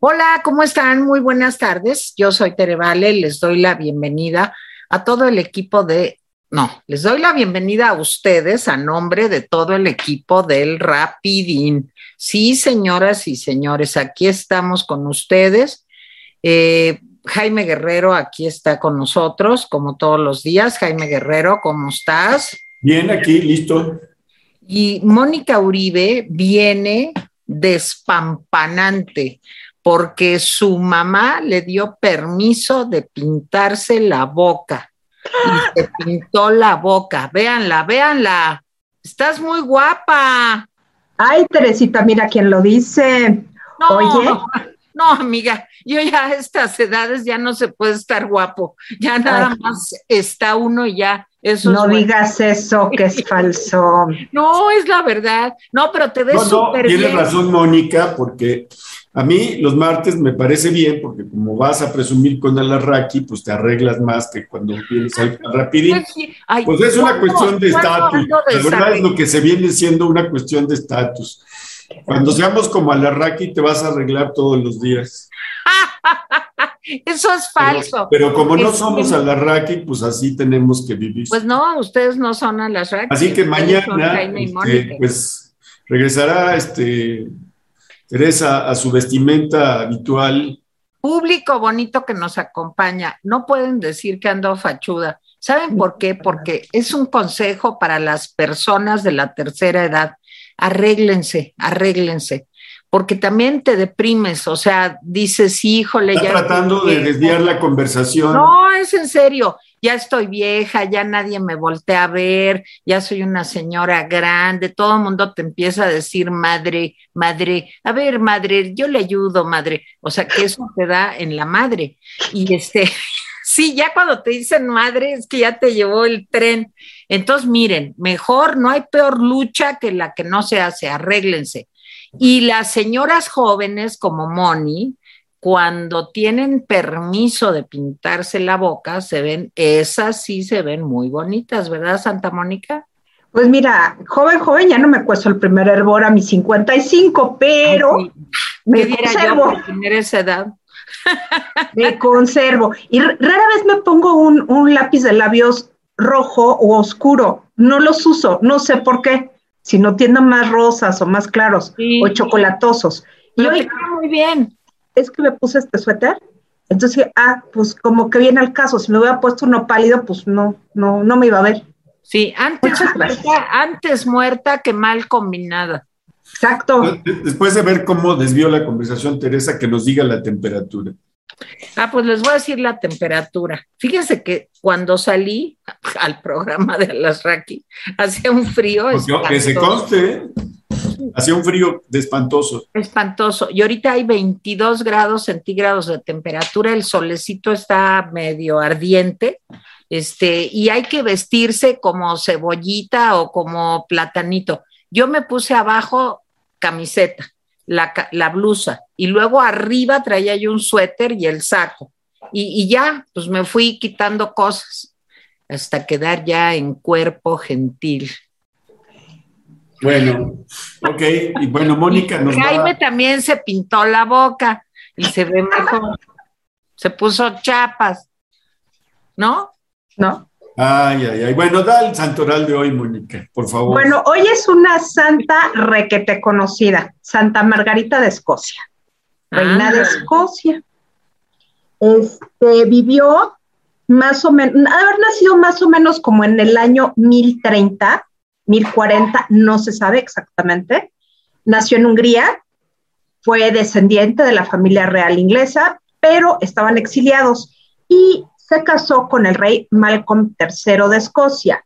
Hola, ¿cómo están? Muy buenas tardes. Yo soy Tere Vale, les doy la bienvenida a todo el equipo de, no, les doy la bienvenida a ustedes a nombre de todo el equipo del Rapidín. Sí, señoras y señores, aquí estamos con ustedes. Eh, Jaime Guerrero aquí está con nosotros, como todos los días. Jaime Guerrero, ¿cómo estás? Bien, aquí, listo. Y Mónica Uribe viene despampanante porque su mamá le dio permiso de pintarse la boca. Y se pintó la boca. Véanla, véanla. Estás muy guapa. Ay, Teresita, mira quién lo dice. No, Oye. No, amiga, yo ya a estas edades ya no se puede estar guapo. Ya nada más está uno y ya. Eso no digas eso, que es falso. No, es la verdad. No, pero te ves súper no, Tienes razón, Mónica, porque a mí los martes me parece bien porque como vas a presumir con el arraki, pues te arreglas más que cuando vienes ahí rapidito. Pues, pues es una cuestión de estatus. La verdad es lo que se viene siendo una cuestión de estatus. Cuando seamos como arraki te vas a arreglar todos los días. Eso es falso. Pero, como no somos alarraqui, pues así tenemos que vivir. Pues no, ustedes no son alarraqui. Así que mañana, este, pues regresará este Teresa a su vestimenta habitual. Público bonito que nos acompaña, no pueden decir que ando fachuda. ¿Saben por qué? Porque es un consejo para las personas de la tercera edad. Arréglense, arréglense porque también te deprimes, o sea, dices, híjole, Está ya. tratando de desviar la conversación. No, es en serio, ya estoy vieja, ya nadie me voltea a ver, ya soy una señora grande, todo el mundo te empieza a decir, madre, madre, a ver, madre, yo le ayudo, madre. O sea, que eso te da en la madre. Y este, sí, ya cuando te dicen madre, es que ya te llevó el tren. Entonces, miren, mejor, no hay peor lucha que la que no se hace, arréglense y las señoras jóvenes como Moni, cuando tienen permiso de pintarse la boca, se ven, esas sí se ven muy bonitas, ¿verdad, Santa Mónica? Pues mira, joven, joven, ya no me cuesto el primer hervor a mis 55, pero me conservo. Yo tener esa edad? me conservo. Y rara vez me pongo un, un lápiz de labios rojo o oscuro. No los uso, no sé por qué si no tienen más rosas o más claros o chocolatosos. Y hoy, muy bien. Es que me puse este suéter, entonces, ah, pues como que viene al caso, si me hubiera puesto uno pálido, pues no, no, no me iba a ver. Sí, antes muerta, antes muerta que mal combinada. Exacto. Después de ver cómo desvió la conversación, Teresa, que nos diga la temperatura. Ah, pues les voy a decir la temperatura. Fíjense que cuando salí al programa de Alasraki, hacía un frío. que se conste, hacía un frío de espantoso. Espantoso. Y ahorita hay 22 grados centígrados de temperatura, el solecito está medio ardiente. Este, y hay que vestirse como cebollita o como platanito. Yo me puse abajo camiseta la, blusa y luego arriba traía yo un suéter y el saco. Y, ya, pues me fui quitando cosas hasta quedar ya en cuerpo gentil. Bueno, ok, y bueno, Mónica nos Jaime también se pintó la boca y se ve mejor. Se puso chapas, ¿no? ¿No? Ay, ay, ay. Bueno, da el santoral de hoy, Mónica, por favor. Bueno, hoy es una santa requete conocida, Santa Margarita de Escocia, reina de ah. Escocia. Este, vivió más o menos, haber nacido más o menos como en el año 1030, 1040, no se sabe exactamente. Nació en Hungría, fue descendiente de la familia real inglesa, pero estaban exiliados y se casó con el rey Malcolm III de Escocia.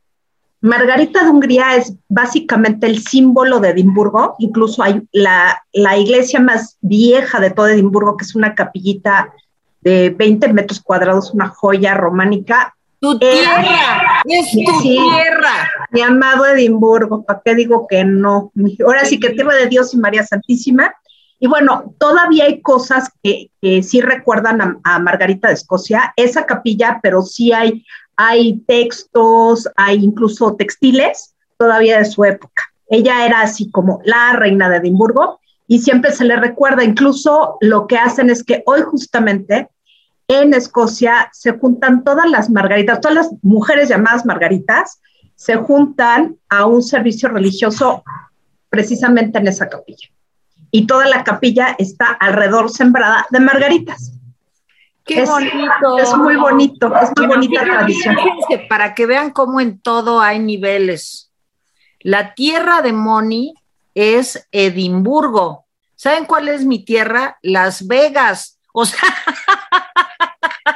Margarita de Hungría es básicamente el símbolo de Edimburgo, incluso hay la, iglesia más vieja de todo Edimburgo, que es una capillita de 20 metros cuadrados, una joya románica. Tu tierra, es tu tierra. Mi amado Edimburgo, ¿para qué digo que no? Ahora sí que tierra de Dios y María Santísima. Y bueno, todavía hay cosas que, sí recuerdan a, Margarita de Escocia, esa capilla, pero sí hay, hay textos, hay incluso textiles todavía de su época. Ella era así como la reina de Edimburgo y siempre se le recuerda. Incluso lo que hacen es que hoy justamente en Escocia se juntan todas las margaritas, todas las mujeres llamadas margaritas, se juntan a un servicio religioso precisamente en esa capilla. Y toda la capilla está alrededor sembrada de margaritas. Qué bonito. Es muy bonito, es muy bonita tradición. para que vean cómo en todo hay niveles. La tierra de Moni es Edimburgo. ¿Saben cuál es mi tierra? Las Vegas. O sea,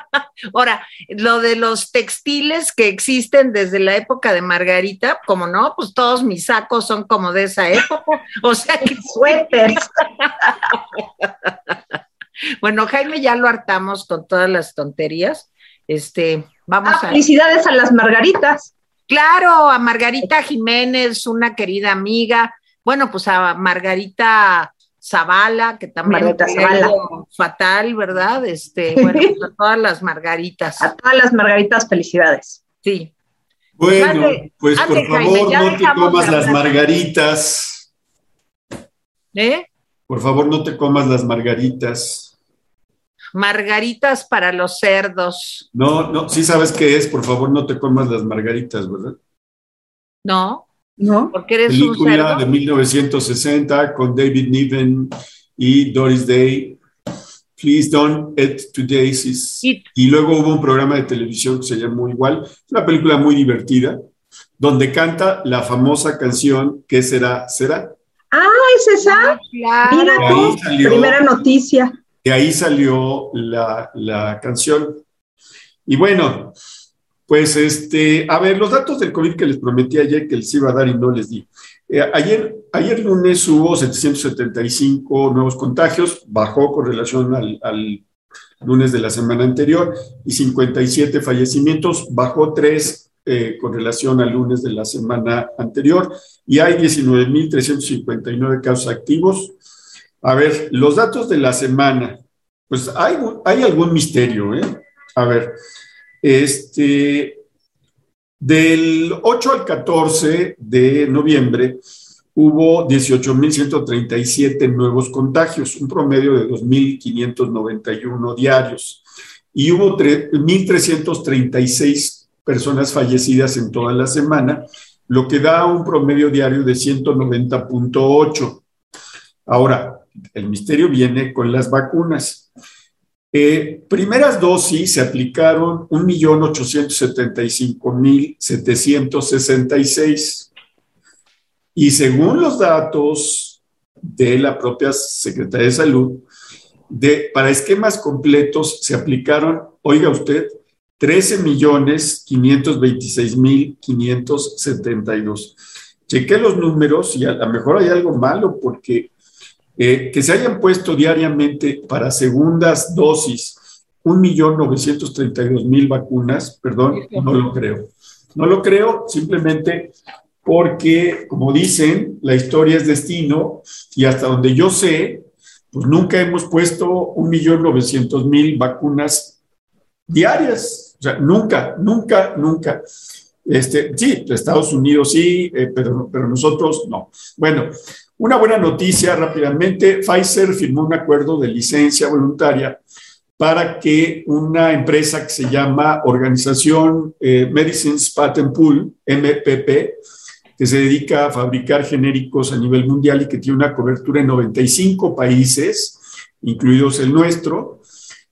ahora, lo de los textiles que existen desde la época de Margarita, como no, pues todos mis sacos son como de esa época. O sea, que suéteres. bueno, Jaime ya lo hartamos con todas las tonterías. Este, vamos ah, a. Felicidades a las Margaritas. Claro, a Margarita Jiménez, una querida amiga. Bueno, pues a Margarita Zavala, que también Zavala. fatal, ¿verdad? Este, bueno, pues a todas las Margaritas. A todas las Margaritas, felicidades. Sí. Bueno, pues por favor, no te comas las margaritas. ¿Eh? Por favor, no te comas las margaritas. Margaritas para los cerdos. No, no, sí sabes qué es, por favor, no te comas las margaritas, ¿verdad? No. No. Porque eres Película un cerdo? de 1960 con David Niven y Doris Day. Please don't eat today. Y luego hubo un programa de televisión que se llamó igual. Es una película muy divertida, donde canta la famosa canción ¿Qué será? ¿Será? Ah, es esa. Mira tú, primera noticia. De ahí salió la, la canción. Y bueno, pues este, a ver, los datos del COVID que les prometí ayer que les iba a dar y no les di. Eh, ayer, ayer lunes hubo 775 nuevos contagios, bajó con relación al, lunes de la semana anterior, y 57 fallecimientos, bajó 3 eh, con relación al lunes de la semana anterior, y hay 19.359 casos activos. A ver, los datos de la semana, pues hay, hay algún misterio, ¿eh? A ver, este, del 8 al 14 de noviembre hubo 18.137 nuevos contagios, un promedio de 2.591 diarios, y hubo 1.336 personas fallecidas en toda la semana, lo que da un promedio diario de 190.8. Ahora, el misterio viene con las vacunas. Eh, primeras dosis se aplicaron 1.875.766 y según los datos de la propia Secretaría de Salud, de, para esquemas completos se aplicaron, oiga usted, 13.526.572. Chequé los números y a lo mejor hay algo malo porque eh, que se hayan puesto diariamente para segundas dosis 1.932.000 vacunas, perdón, no lo creo. No lo creo simplemente porque, como dicen, la historia es destino y hasta donde yo sé, pues nunca hemos puesto 1.900.000 vacunas diarias. O sea, nunca, nunca, nunca. Este, sí, Estados Unidos sí, eh, pero, pero nosotros no. Bueno, una buena noticia rápidamente, Pfizer firmó un acuerdo de licencia voluntaria para que una empresa que se llama Organización eh, Medicines Patent Pool, MPP, que se dedica a fabricar genéricos a nivel mundial y que tiene una cobertura en 95 países, incluidos el nuestro.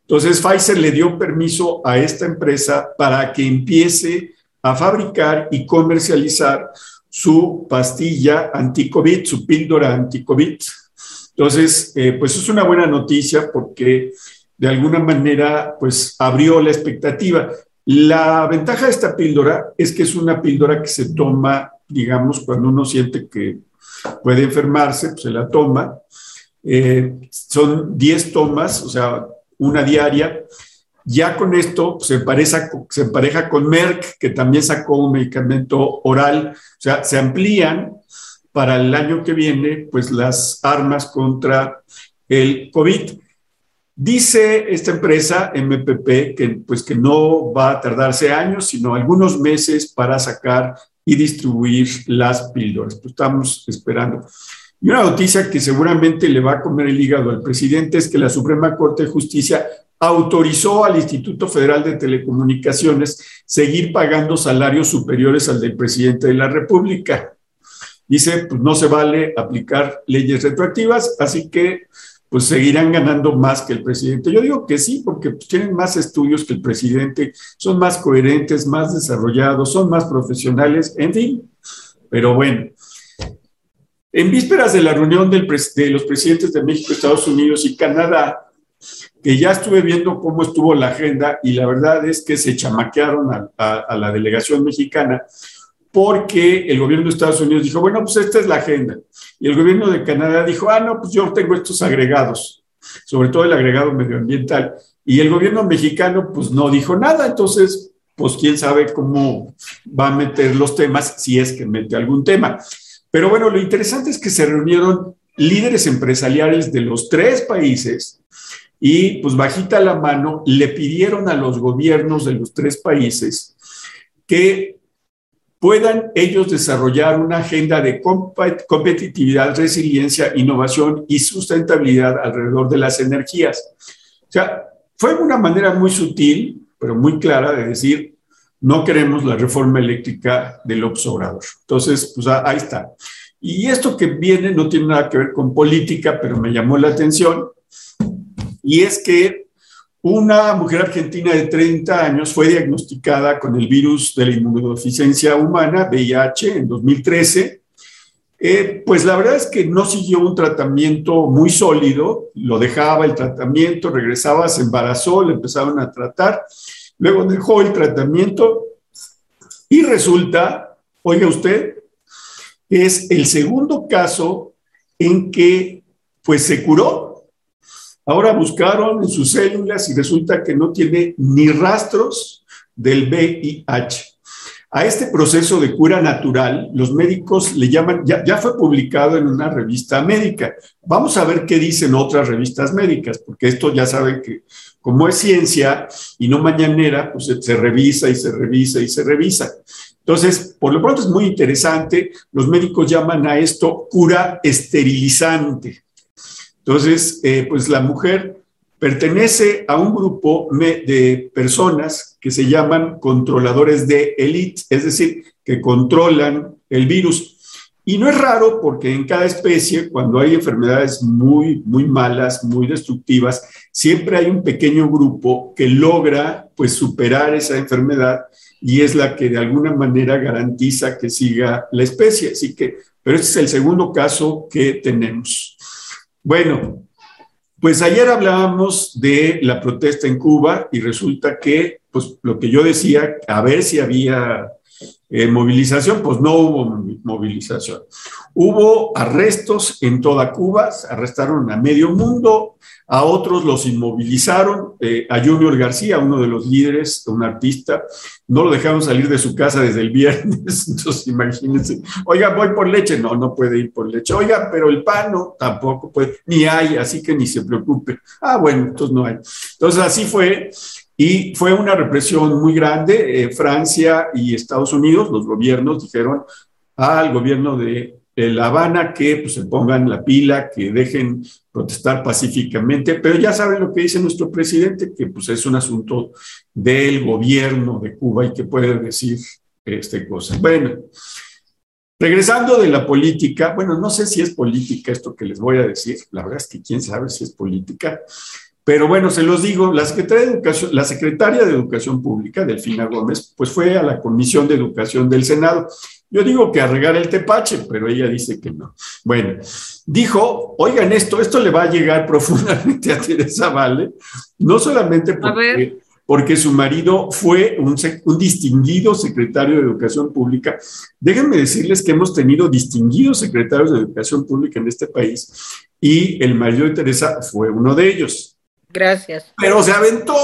Entonces, Pfizer le dio permiso a esta empresa para que empiece a fabricar y comercializar su pastilla anti-COVID, su píldora anti-COVID. Entonces, eh, pues es una buena noticia porque de alguna manera, pues abrió la expectativa. La ventaja de esta píldora es que es una píldora que se toma, digamos, cuando uno siente que puede enfermarse, pues se la toma. Eh, son 10 tomas, o sea, una diaria, ya con esto se, empareja, con Merck, que también sacó un medicamento oral, o sea, se amplían para el año que viene, pues las armas contra el COVID. Dice esta empresa, MPP, que, pues, que no va a tardarse años, sino algunos meses para sacar y distribuir las píldoras. Pues estamos esperando. Y una noticia que seguramente le va a comer el hígado al presidente es que la Suprema Corte de Justicia autorizó al Instituto Federal de Telecomunicaciones seguir pagando salarios superiores al del presidente de la República. Dice, pues no se vale aplicar leyes retroactivas, así que pues seguirán ganando más que el presidente. Yo digo que sí, porque pues, tienen más estudios que el presidente, son más coherentes, más desarrollados, son más profesionales, en fin. Pero bueno, en vísperas de la reunión de los presidentes de México, Estados Unidos y Canadá, que ya estuve viendo cómo estuvo la agenda y la verdad es que se chamaquearon a, la delegación mexicana porque el gobierno de Estados Unidos dijo, bueno, pues esta es la agenda. Y el gobierno de Canadá dijo, ah, no, pues yo tengo estos agregados, sobre todo el agregado medioambiental. Y el gobierno mexicano, pues no dijo nada. Entonces, pues quién sabe cómo va a meter los temas, si es que mete algún tema. Pero bueno, lo interesante es que se reunieron líderes empresariales de los tres países y pues bajita la mano le pidieron a los gobiernos de los tres países que puedan ellos desarrollar una agenda de competitividad, resiliencia, innovación y sustentabilidad alrededor de las energías. O sea, fue una manera muy sutil, pero muy clara de decir, no queremos la reforma eléctrica del Obrador. Entonces, pues ah, ahí está. Y esto que viene no tiene nada que ver con política, pero me llamó la atención. Y es que una mujer argentina de 30 años fue diagnosticada con el virus de la inmunodeficiencia humana, VIH, en 2013. Eh, pues la verdad es que no siguió un tratamiento muy sólido, lo dejaba el tratamiento, regresaba, se embarazó, le empezaron a tratar Luego dejó el tratamiento y resulta, oiga usted, es el segundo caso en que pues se curó. Ahora buscaron en sus células y resulta que no tiene ni rastros del VIH. A este proceso de cura natural, los médicos le llaman, ya, fue publicado en una revista médica. Vamos a ver qué dicen otras revistas médicas, porque esto ya saben que como es ciencia y no mañanera, pues se, revisa y se revisa y se revisa. Entonces, por lo pronto es muy interesante. Los médicos llaman a esto cura esterilizante. Entonces, eh, pues la mujer pertenece a un grupo de personas que se llaman controladores de élite, es decir, que controlan el virus. Y no es raro porque en cada especie, cuando hay enfermedades muy, muy malas, muy destructivas, siempre hay un pequeño grupo que logra pues superar esa enfermedad y es la que de alguna manera garantiza que siga la especie. Así que, pero este es el segundo caso que tenemos. Bueno, pues ayer hablábamos de la protesta en Cuba y resulta que, pues lo que yo decía, a ver si había eh, movilización, pues no hubo movilización. Hubo arrestos en toda Cuba, arrestaron a medio mundo, a otros los inmovilizaron, eh, a Junior García, uno de los líderes, un artista, no lo dejaron salir de su casa desde el viernes, entonces imagínense, oiga, voy por leche, no, no puede ir por leche, oiga, pero el pan no, tampoco puede, ni hay, así que ni se preocupe. Ah, bueno, entonces no hay. Entonces así fue, y fue una represión muy grande. Eh, Francia y Estados Unidos, los gobiernos dijeron al gobierno de La Habana que pues, se pongan la pila, que dejen protestar pacíficamente, pero ya saben lo que dice nuestro presidente, que pues es un asunto del gobierno de Cuba y que puede decir este cosa. Bueno, regresando de la política, bueno, no sé si es política esto que les voy a decir, la verdad es que quién sabe si es política, pero bueno, se los digo, la secretaria de Educación, la secretaria de Educación Pública, Delfina Gómez, pues fue a la Comisión de Educación del Senado. Yo digo que a regar el tepache, pero ella dice que no. Bueno, dijo, oigan esto, esto le va a llegar profundamente a Teresa Vale, no solamente porque, porque su marido fue un, un, distinguido secretario de Educación Pública. Déjenme decirles que hemos tenido distinguidos secretarios de Educación Pública en este país y el marido de Teresa fue uno de ellos. Gracias. Pero se aventó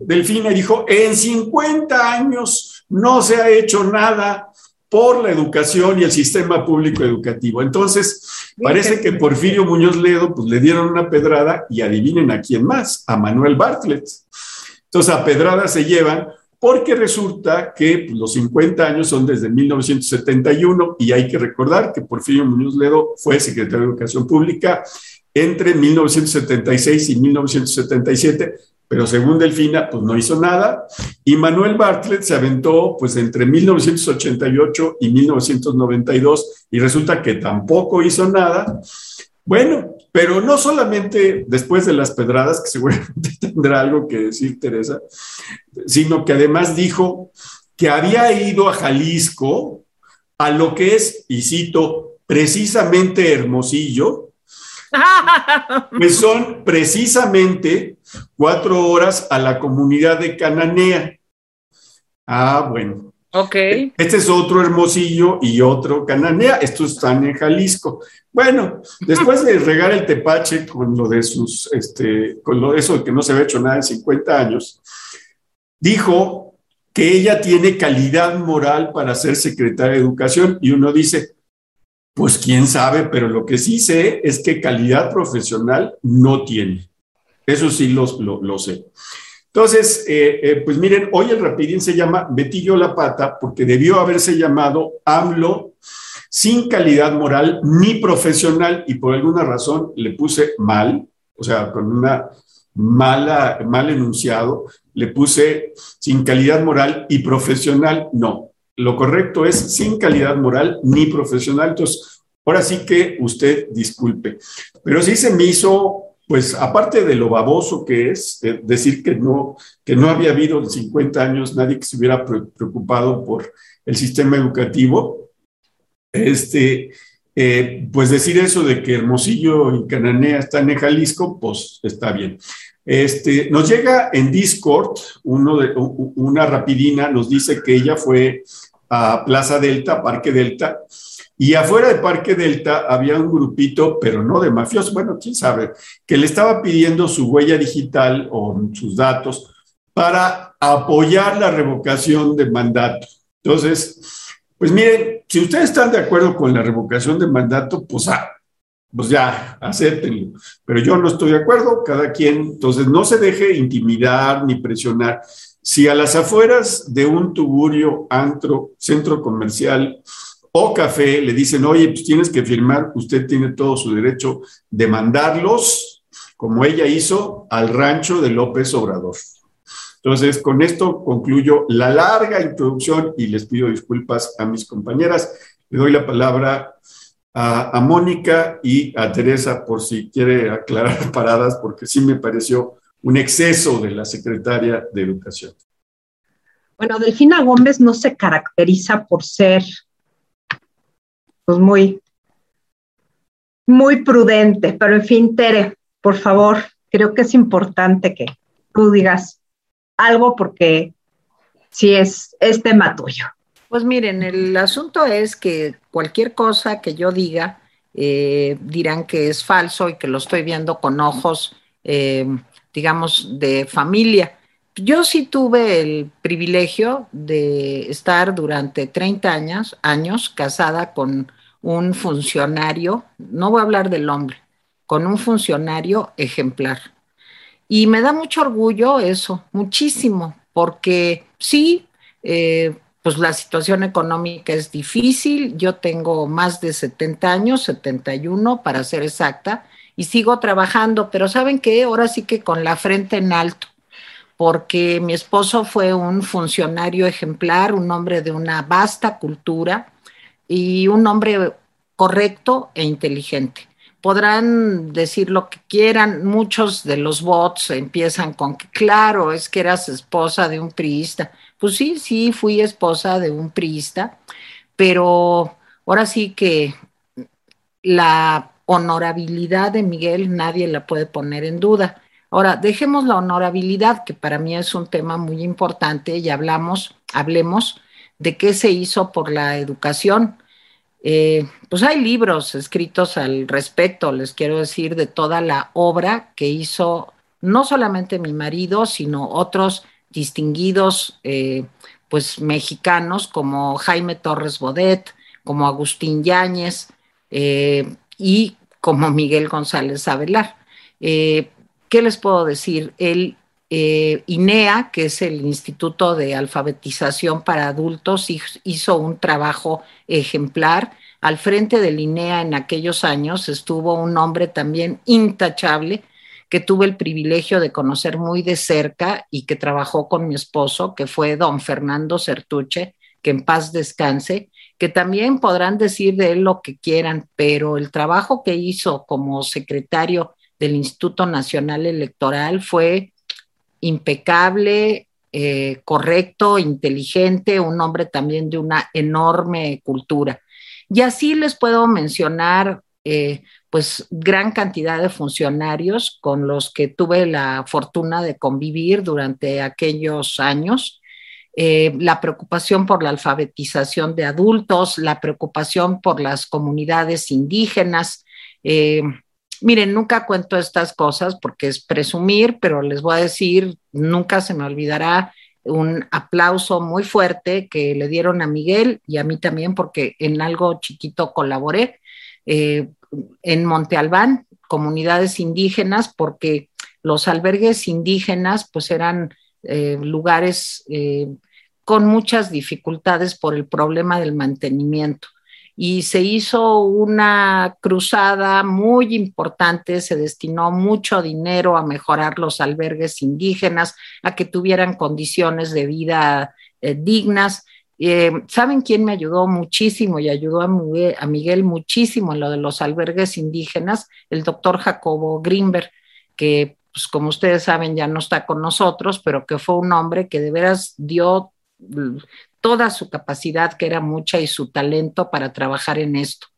Delfina y dijo, en 50 años no se ha hecho nada por la educación y el sistema público educativo. Entonces, parece que Porfirio Muñoz Ledo, pues le dieron una pedrada y adivinen a quién más, a Manuel Bartlett. Entonces, a pedrada se llevan porque resulta que pues, los 50 años son desde 1971 y hay que recordar que Porfirio Muñoz Ledo fue secretario de Educación Pública entre 1976 y 1977, pero según Delfina, pues no hizo nada. Y Manuel Bartlett se aventó pues entre 1988 y 1992 y resulta que tampoco hizo nada. Bueno, pero no solamente después de las pedradas, que seguramente tendrá algo que decir Teresa, sino que además dijo que había ido a Jalisco a lo que es, y cito, precisamente Hermosillo, que son precisamente cuatro horas a la comunidad de Cananea. Ah, bueno. Ok. Este es otro Hermosillo y otro Cananea. Estos están en Jalisco. Bueno, después de regar el tepache con lo de sus, este, con lo de eso de que no se había hecho nada en 50 años, dijo que ella tiene calidad moral para ser secretaria de educación y uno dice, pues quién sabe, pero lo que sí sé es que calidad profesional no tiene. Eso sí lo, lo, sé. Entonces, eh, eh, pues miren, hoy el rapidín se llama Betillo la Pata porque debió haberse llamado AMLO sin calidad moral ni profesional y por alguna razón le puse mal, o sea, con una mala, mal enunciado, le puse sin calidad moral y profesional, no lo correcto es sin calidad moral ni profesional. Entonces, ahora sí que usted disculpe. Pero sí se me hizo, pues aparte de lo baboso que es, decir que no, que no había habido en 50 años nadie que se hubiera preocupado por el sistema educativo, este, eh, pues decir eso de que Hermosillo y Cananea están en Jalisco, pues está bien. Este, nos llega en Discord uno de, una rapidina, nos dice que ella fue a Plaza Delta, Parque Delta, y afuera de Parque Delta había un grupito, pero no de mafiosos, bueno, quién sabe, que le estaba pidiendo su huella digital o sus datos para apoyar la revocación de mandato. Entonces, pues miren, si ustedes están de acuerdo con la revocación de mandato, pues, ah, pues ya, acéptenlo. Pero yo no estoy de acuerdo, cada quien, entonces no se deje intimidar ni presionar. Si a las afueras de un tuburio, antro, centro comercial o café le dicen, oye, pues tienes que firmar, usted tiene todo su derecho de mandarlos, como ella hizo, al rancho de López Obrador. Entonces, con esto concluyo la larga introducción y les pido disculpas a mis compañeras. Le doy la palabra a, a Mónica y a Teresa por si quiere aclarar paradas, porque sí me pareció un exceso de la secretaria de Educación. Bueno, Delfina Gómez no se caracteriza por ser pues muy, muy prudente, pero en fin, Tere, por favor, creo que es importante que tú digas algo porque sí es, es tema tuyo. Pues miren, el asunto es que cualquier cosa que yo diga eh, dirán que es falso y que lo estoy viendo con ojos eh, digamos, de familia. Yo sí tuve el privilegio de estar durante 30 años, años casada con un funcionario, no voy a hablar del hombre, con un funcionario ejemplar. Y me da mucho orgullo eso, muchísimo, porque sí, eh, pues la situación económica es difícil, yo tengo más de 70 años, 71 para ser exacta, y sigo trabajando, pero ¿saben qué? Ahora sí que con la frente en alto, porque mi esposo fue un funcionario ejemplar, un hombre de una vasta cultura y un hombre correcto e inteligente. Podrán decir lo que quieran, muchos de los bots empiezan con que, claro, es que eras esposa de un priista. Pues sí, sí, fui esposa de un priista, pero ahora sí que la honorabilidad de Miguel nadie la puede poner en duda. Ahora, dejemos la honorabilidad, que para mí es un tema muy importante, y hablamos, hablemos de qué se hizo por la educación. Eh, pues hay libros escritos al respecto, les quiero decir, de toda la obra que hizo no solamente mi marido, sino otros distinguidos, eh, pues mexicanos como Jaime Torres Bodet, como Agustín Yáñez, eh, y como Miguel González Avelar. Eh, ¿Qué les puedo decir? El eh, INEA, que es el Instituto de Alfabetización para Adultos, hizo un trabajo ejemplar. Al frente del INEA en aquellos años estuvo un hombre también intachable, que tuve el privilegio de conocer muy de cerca y que trabajó con mi esposo, que fue don Fernando Certuche, que en paz descanse, que también podrán decir de él lo que quieran, pero el trabajo que hizo como secretario del Instituto Nacional Electoral fue impecable, eh, correcto, inteligente, un hombre también de una enorme cultura. Y así les puedo mencionar eh, pues gran cantidad de funcionarios con los que tuve la fortuna de convivir durante aquellos años. Eh, la preocupación por la alfabetización de adultos, la preocupación por las comunidades indígenas. Eh, miren, nunca cuento estas cosas porque es presumir, pero les voy a decir, nunca se me olvidará un aplauso muy fuerte que le dieron a Miguel y a mí también porque en algo chiquito colaboré. Eh, en Monte Albán, comunidades indígenas, porque los albergues indígenas pues eran eh, lugares con muchas dificultades por el problema del mantenimiento. Y se hizo una cruzada muy importante, se destinó mucho dinero a mejorar los albergues indígenas, a que tuvieran condiciones de vida eh, dignas eh, ¿Saben quién me ayudó muchísimo y ayudó a Miguel, muchísimo en lo de los albergues indígenas? El doctor Jacobo Greenberg, que pues como ustedes saben ya no está con nosotros, pero que fue un hombre que de veras dio toda su capacidad, que era mucha, y su talento para trabajar en esto.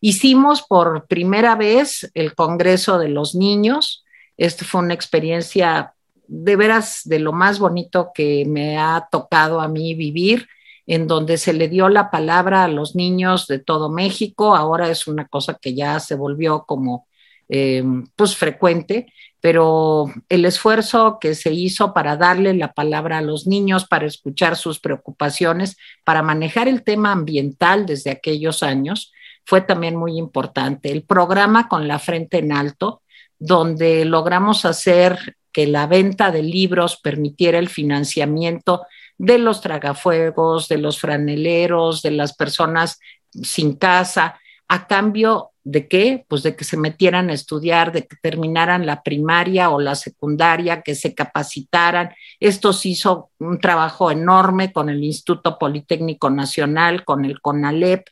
Hicimos por primera vez el Congreso de los Niños. Esta fue una experiencia de veras de lo más bonito que me ha tocado a mí vivir en donde se le dio la palabra a los niños de todo México. Ahora es una cosa que ya se volvió como eh, pues frecuente, pero el esfuerzo que se hizo para darle la palabra a los niños, para escuchar sus preocupaciones, para manejar el tema ambiental desde aquellos años, fue también muy importante. El programa con la frente en alto, donde logramos hacer que la venta de libros permitiera el financiamiento de los tragafuegos, de los franeleros, de las personas sin casa, a cambio de qué? Pues de que se metieran a estudiar, de que terminaran la primaria o la secundaria, que se capacitaran. Esto se hizo un trabajo enorme con el Instituto Politécnico Nacional, con el CONALEP.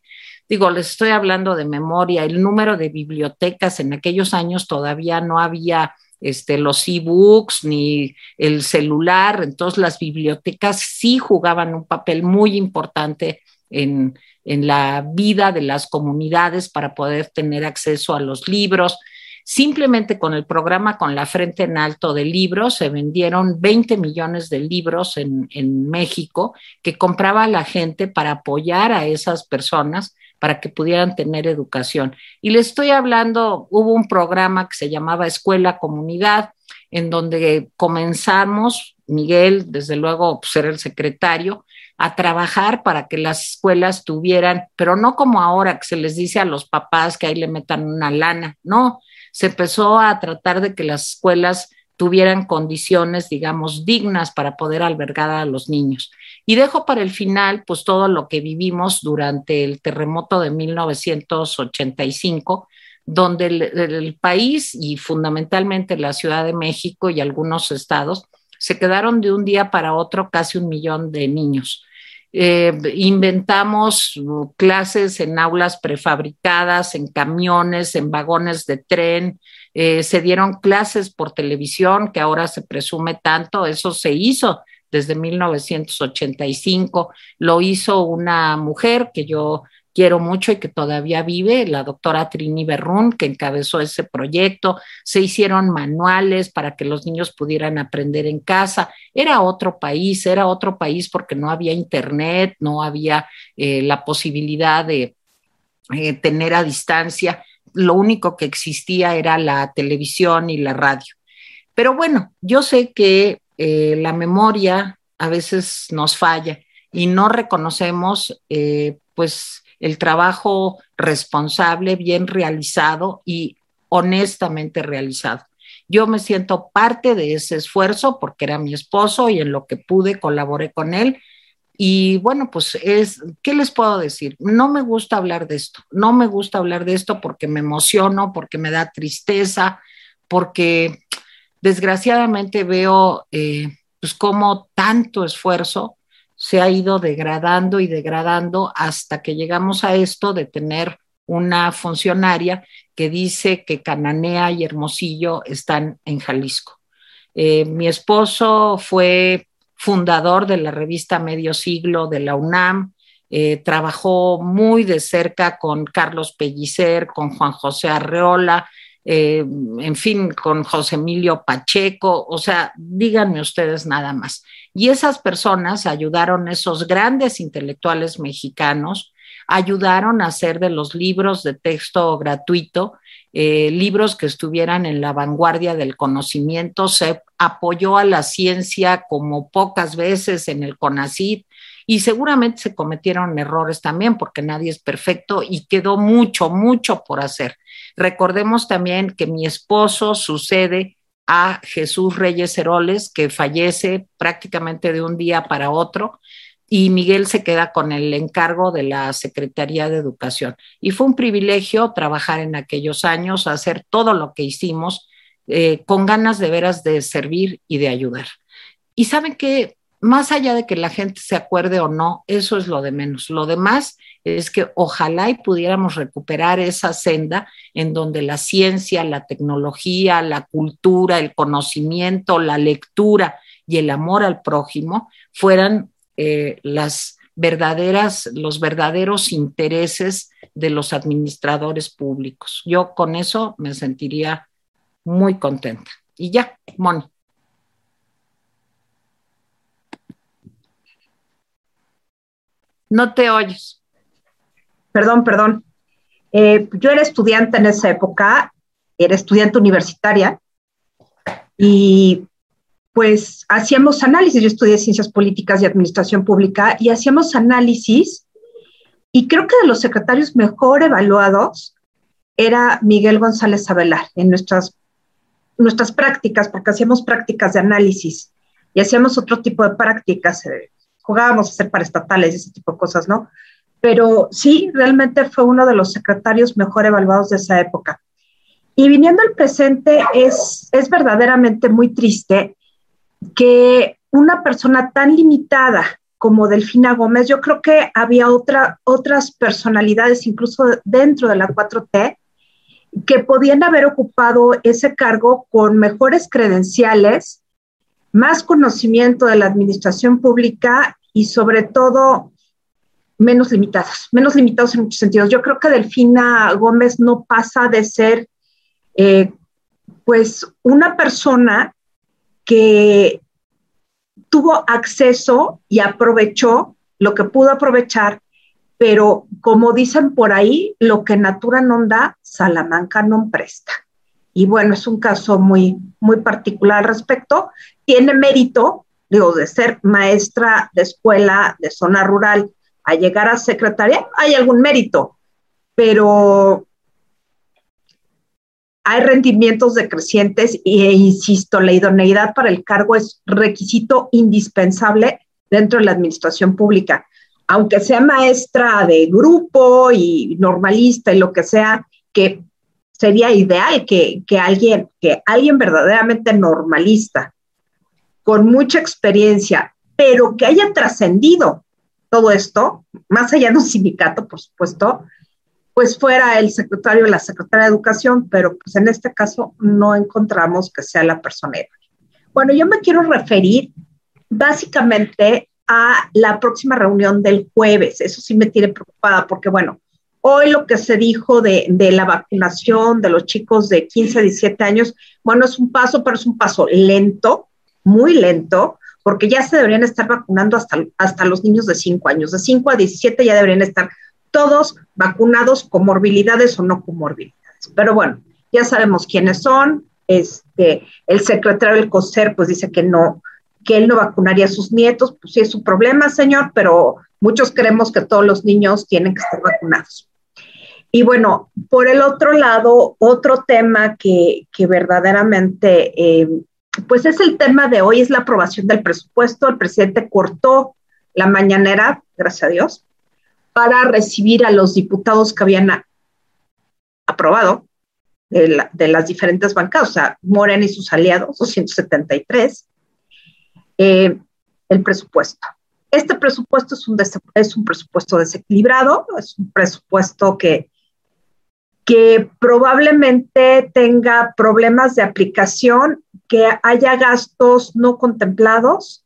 Digo, les estoy hablando de memoria, el número de bibliotecas en aquellos años todavía no había este, los e-books ni el celular, entonces las bibliotecas sí jugaban un papel muy importante en, en la vida de las comunidades para poder tener acceso a los libros. Simplemente con el programa Con la Frente en Alto de libros se vendieron 20 millones de libros en, en México que compraba la gente para apoyar a esas personas para que pudieran tener educación. Y le estoy hablando, hubo un programa que se llamaba Escuela Comunidad, en donde comenzamos, Miguel, desde luego, ser el secretario, a trabajar para que las escuelas tuvieran, pero no como ahora que se les dice a los papás que ahí le metan una lana, no, se empezó a tratar de que las escuelas tuvieran condiciones, digamos, dignas para poder albergar a los niños. Y dejo para el final, pues, todo lo que vivimos durante el terremoto de 1985, donde el, país y fundamentalmente la Ciudad de México y algunos estados se quedaron de un día para otro casi un millón de niños. Eh, inventamos clases en aulas prefabricadas, en camiones, en vagones de tren, eh, se dieron clases por televisión, que ahora se presume tanto, eso se hizo desde 1985, lo hizo una mujer que yo quiero mucho y que todavía vive, la doctora Trini Berrún, que encabezó ese proyecto. Se hicieron manuales para que los niños pudieran aprender en casa. Era otro país, era otro país porque no había internet, no había eh, la posibilidad de eh, tener a distancia lo único que existía era la televisión y la radio. Pero bueno, yo sé que eh, la memoria a veces nos falla y no reconocemos pues el trabajo responsable, bien realizado y honestamente realizado. Yo me siento parte de ese esfuerzo porque era mi esposo y en lo que pude colaboré con él. Y bueno, pues es, ¿qué les puedo decir? No me gusta hablar de esto, no me gusta hablar de esto porque me emociono, porque me da tristeza, porque desgraciadamente veo eh, pues cómo tanto esfuerzo se ha ido degradando y degradando hasta que llegamos a esto de tener una funcionaria que dice que Cananea y Hermosillo están en Jalisco. Eh, mi esposo fue fundador de la revista Medio Siglo de la UNAM, eh, trabajó muy de cerca con Carlos Pellicer, con Juan José Arreola, eh, en fin, con José Emilio Pacheco, o sea, díganme ustedes nada más. Y esas personas ayudaron, esos grandes intelectuales mexicanos, ayudaron a hacer de los libros de texto gratuito eh, libros que estuvieran en la vanguardia del conocimiento, se apoyó a la ciencia como pocas veces en el CONACYT y seguramente se cometieron errores también porque nadie es perfecto y quedó mucho, mucho por hacer. Recordemos también que mi esposo sucede a Jesús Reyes Heroles, que fallece prácticamente de un día para otro y Miguel se queda con el encargo de la Secretaría de Educación. Y fue un privilegio trabajar en aquellos años, hacer todo lo que hicimos eh, con ganas de veras de servir y de ayudar. Y saben que más allá de que la gente se acuerde o no, eso es lo de menos. Lo demás es que ojalá y pudiéramos recuperar esa senda en donde la ciencia, la tecnología, la cultura, el conocimiento, la lectura y el amor al prójimo fueran eh, las verdaderas, los verdaderos intereses de los administradores públicos. Yo con eso me sentiría muy contenta. Y ya, Moni. No te oyes. Perdón, perdón. Eh, yo era estudiante en esa época, era estudiante universitaria y pues hacíamos análisis, yo estudié ciencias políticas y administración pública y hacíamos análisis y creo que de los secretarios mejor evaluados era Miguel González Avelar en nuestras, nuestras prácticas, porque hacíamos prácticas de análisis y hacíamos otro tipo de prácticas, eh, jugábamos a ser paraestatales ese tipo de cosas, ¿no? Pero sí, realmente fue uno de los secretarios mejor evaluados de esa época. Y viniendo al presente, es, es verdaderamente muy triste que una persona tan limitada como Delfina Gómez, yo creo que había otra, otras personalidades, incluso dentro de la 4T, que podían haber ocupado ese cargo con mejores credenciales, más conocimiento de la administración pública y sobre todo menos limitados, menos limitados en muchos sentidos. Yo creo que Delfina Gómez no pasa de ser eh, pues una persona que tuvo acceso y aprovechó lo que pudo aprovechar, pero como dicen por ahí, lo que Natura no da, Salamanca no presta. Y bueno, es un caso muy, muy particular al respecto. Tiene mérito, digo, de ser maestra de escuela de zona rural a llegar a secretaria, hay algún mérito, pero hay rendimientos decrecientes e insisto, la idoneidad para el cargo es requisito indispensable dentro de la administración pública. Aunque sea maestra de grupo y normalista y lo que sea, que sería ideal que, que alguien, que alguien verdaderamente normalista, con mucha experiencia, pero que haya trascendido todo esto, más allá de un sindicato, por supuesto, pues fuera el secretario o la secretaria de Educación, pero pues en este caso no encontramos que sea la persona. Bueno, yo me quiero referir básicamente a la próxima reunión del jueves. Eso sí me tiene preocupada porque, bueno, hoy lo que se dijo de, de, la vacunación de los chicos de 15 a 17 años, bueno, es un paso, pero es un paso lento, muy lento, porque ya se deberían estar vacunando hasta, hasta los niños de 5 años. De 5 a 17 ya deberían estar todos vacunados con morbilidades o no con morbilidades. Pero bueno, ya sabemos quiénes son. Este, el secretario del COSER pues dice que no, que él no vacunaría a sus nietos, pues sí es su problema, señor, pero muchos creemos que todos los niños tienen que estar vacunados. Y bueno, por el otro lado, otro tema que, verdaderamente, eh, pues es el tema de hoy, es la aprobación del presupuesto. El presidente cortó la mañanera, gracias a Dios, para recibir a los diputados que habían aprobado de, las diferentes bancadas, o sea, Morena y sus aliados, 273, eh, el presupuesto. Este presupuesto es un, es un presupuesto desequilibrado, es un presupuesto que, que probablemente tenga problemas de aplicación, que haya gastos no contemplados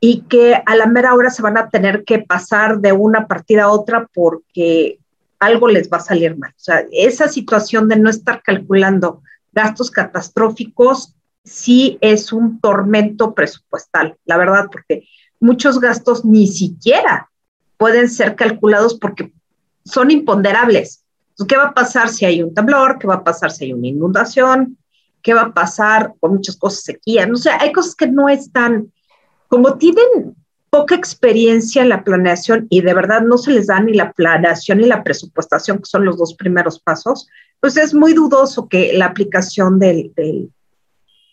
y que a la mera hora se van a tener que pasar de una partida a otra porque algo les va a salir mal. O sea, esa situación de no estar calculando gastos catastróficos sí es un tormento presupuestal, la verdad, porque muchos gastos ni siquiera pueden ser calculados porque son imponderables. ¿Qué va a pasar si hay un temblor? ¿Qué va a pasar si hay una inundación? ¿Qué va a pasar con muchas cosas sequía? No sé, hay cosas que no están, como tienen poca experiencia en la planeación y de verdad no se les da ni la planeación ni la presupuestación, que son los dos primeros pasos, pues es muy dudoso que la aplicación del,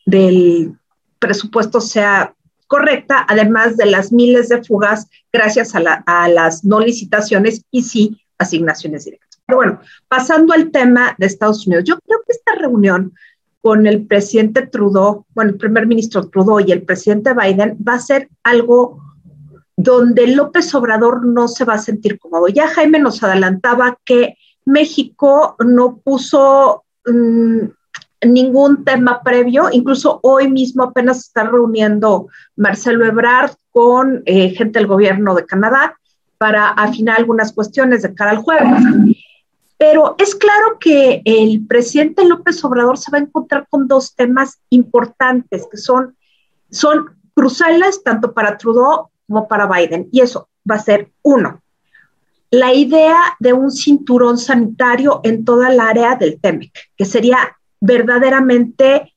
del presupuesto sea correcta, además de las miles de fugas gracias a, las no licitaciones y sí asignaciones directas. Pero bueno, pasando al tema de Estados Unidos, yo creo que esta reunión con el presidente Trudeau, bueno, el primer ministro Trudeau y el presidente Biden va a ser algo donde López Obrador no se va a sentir cómodo. Ya Jaime nos adelantaba que México no puso mm, ningún tema previo. Incluso hoy mismo apenas está reuniendo Marcelo Ebrard con eh, gente del gobierno de Canadá para afinar algunas cuestiones de cara al jueves. Pero es claro que el presidente López Obrador se va a encontrar con dos temas importantes que son, son cruciales tanto para Trudeau como para Biden. Y eso va a ser uno, la idea de un cinturón sanitario en toda el área del TEMEC, que sería verdaderamente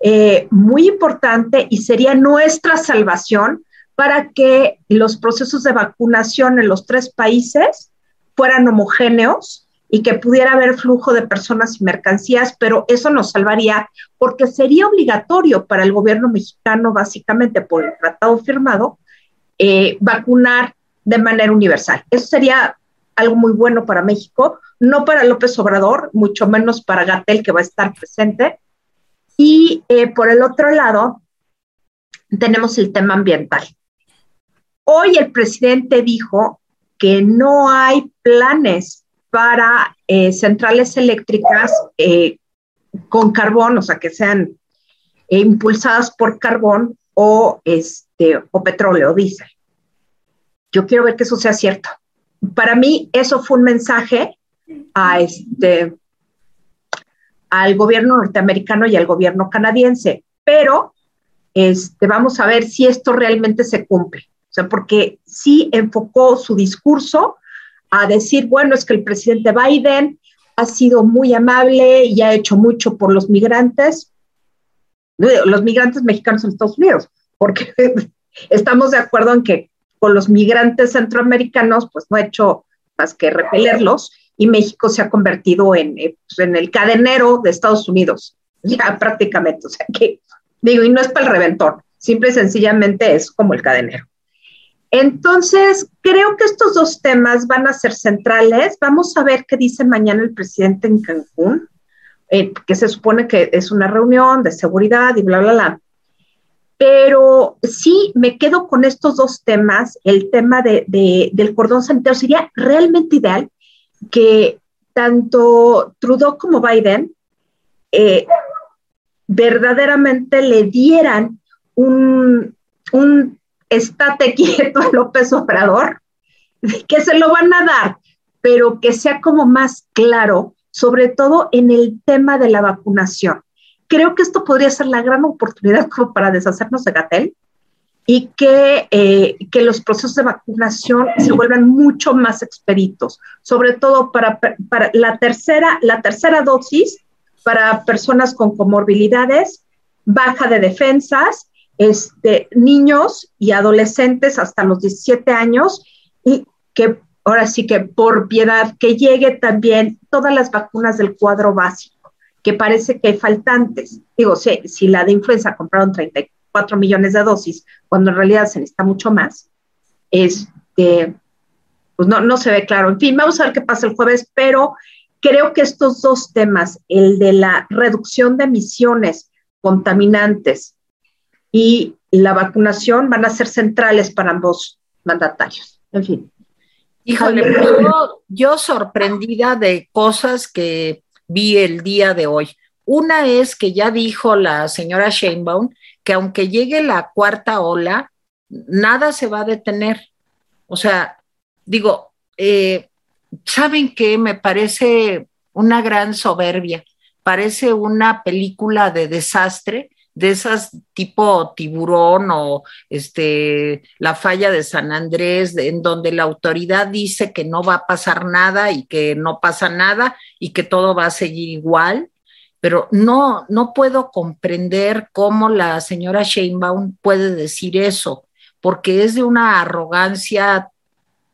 eh, muy importante y sería nuestra salvación para que los procesos de vacunación en los tres países fueran homogéneos y que pudiera haber flujo de personas y mercancías, pero eso nos salvaría porque sería obligatorio para el gobierno mexicano, básicamente por el tratado firmado, eh, vacunar de manera universal. Eso sería algo muy bueno para México, no para López Obrador, mucho menos para Gatel, que va a estar presente. Y eh, por el otro lado, tenemos el tema ambiental. Hoy el presidente dijo que no hay planes para eh, centrales eléctricas eh, con carbón, o sea, que sean impulsadas por carbón o, este, o petróleo, diésel. Yo quiero ver que eso sea cierto. Para mí, eso fue un mensaje a este, al gobierno norteamericano y al gobierno canadiense, pero este, vamos a ver si esto realmente se cumple. O sea, porque sí enfocó su discurso a decir, bueno, es que el presidente Biden ha sido muy amable y ha hecho mucho por los migrantes, los migrantes mexicanos en Estados Unidos, porque estamos de acuerdo en que con los migrantes centroamericanos, pues no ha hecho más que repelerlos y México se ha convertido en, eh, pues, en el cadenero de Estados Unidos, ya prácticamente. O sea que, digo, y no es para el reventón, simple y sencillamente es como el cadenero. Entonces, creo que estos dos temas van a ser centrales. Vamos a ver qué dice mañana el presidente en Cancún, eh, que se supone que es una reunión de seguridad y bla, bla, bla. Pero sí me quedo con estos dos temas. El tema de, del cordón sanitario sería realmente ideal que tanto Trudeau como Biden eh, verdaderamente le dieran un, un estate quieto López Obrador, que se lo van a dar, pero que sea como más claro, sobre todo en el tema de la vacunación. Creo que esto podría ser la gran oportunidad como para deshacernos de Gatel, y que, eh, que los procesos de vacunación se vuelvan mucho más expeditos, sobre todo para, para la, tercera, la tercera dosis para personas con comorbilidades, baja de defensas, este, niños y adolescentes hasta los 17 años y que ahora sí que por piedad, que llegue también todas las vacunas del cuadro básico, que parece que hay faltantes. Digo, si, la de influenza compraron 34 millones de dosis, cuando en realidad se necesita mucho más, este, pues no, no se ve claro. En fin, vamos a ver qué pasa el jueves, pero creo que estos dos temas, el de la reducción de emisiones contaminantes y la vacunación, van a ser centrales para ambos mandatarios. En fin. Híjole, yo, yo sorprendida de cosas que vi el día de hoy. Una es que ya dijo la señora Sheinbaum que aunque llegue la cuarta ola, nada se va a detener. O sea, digo, eh, ¿saben qué? Me parece una gran soberbia, parece una película de desastre de esas tipo tiburón o este la falla de San Andrés, en donde la autoridad dice que no va a pasar nada y que no pasa nada y que todo va a seguir igual, pero no no puedo comprender cómo la señora Sheinbaum puede decir eso, porque es de una arrogancia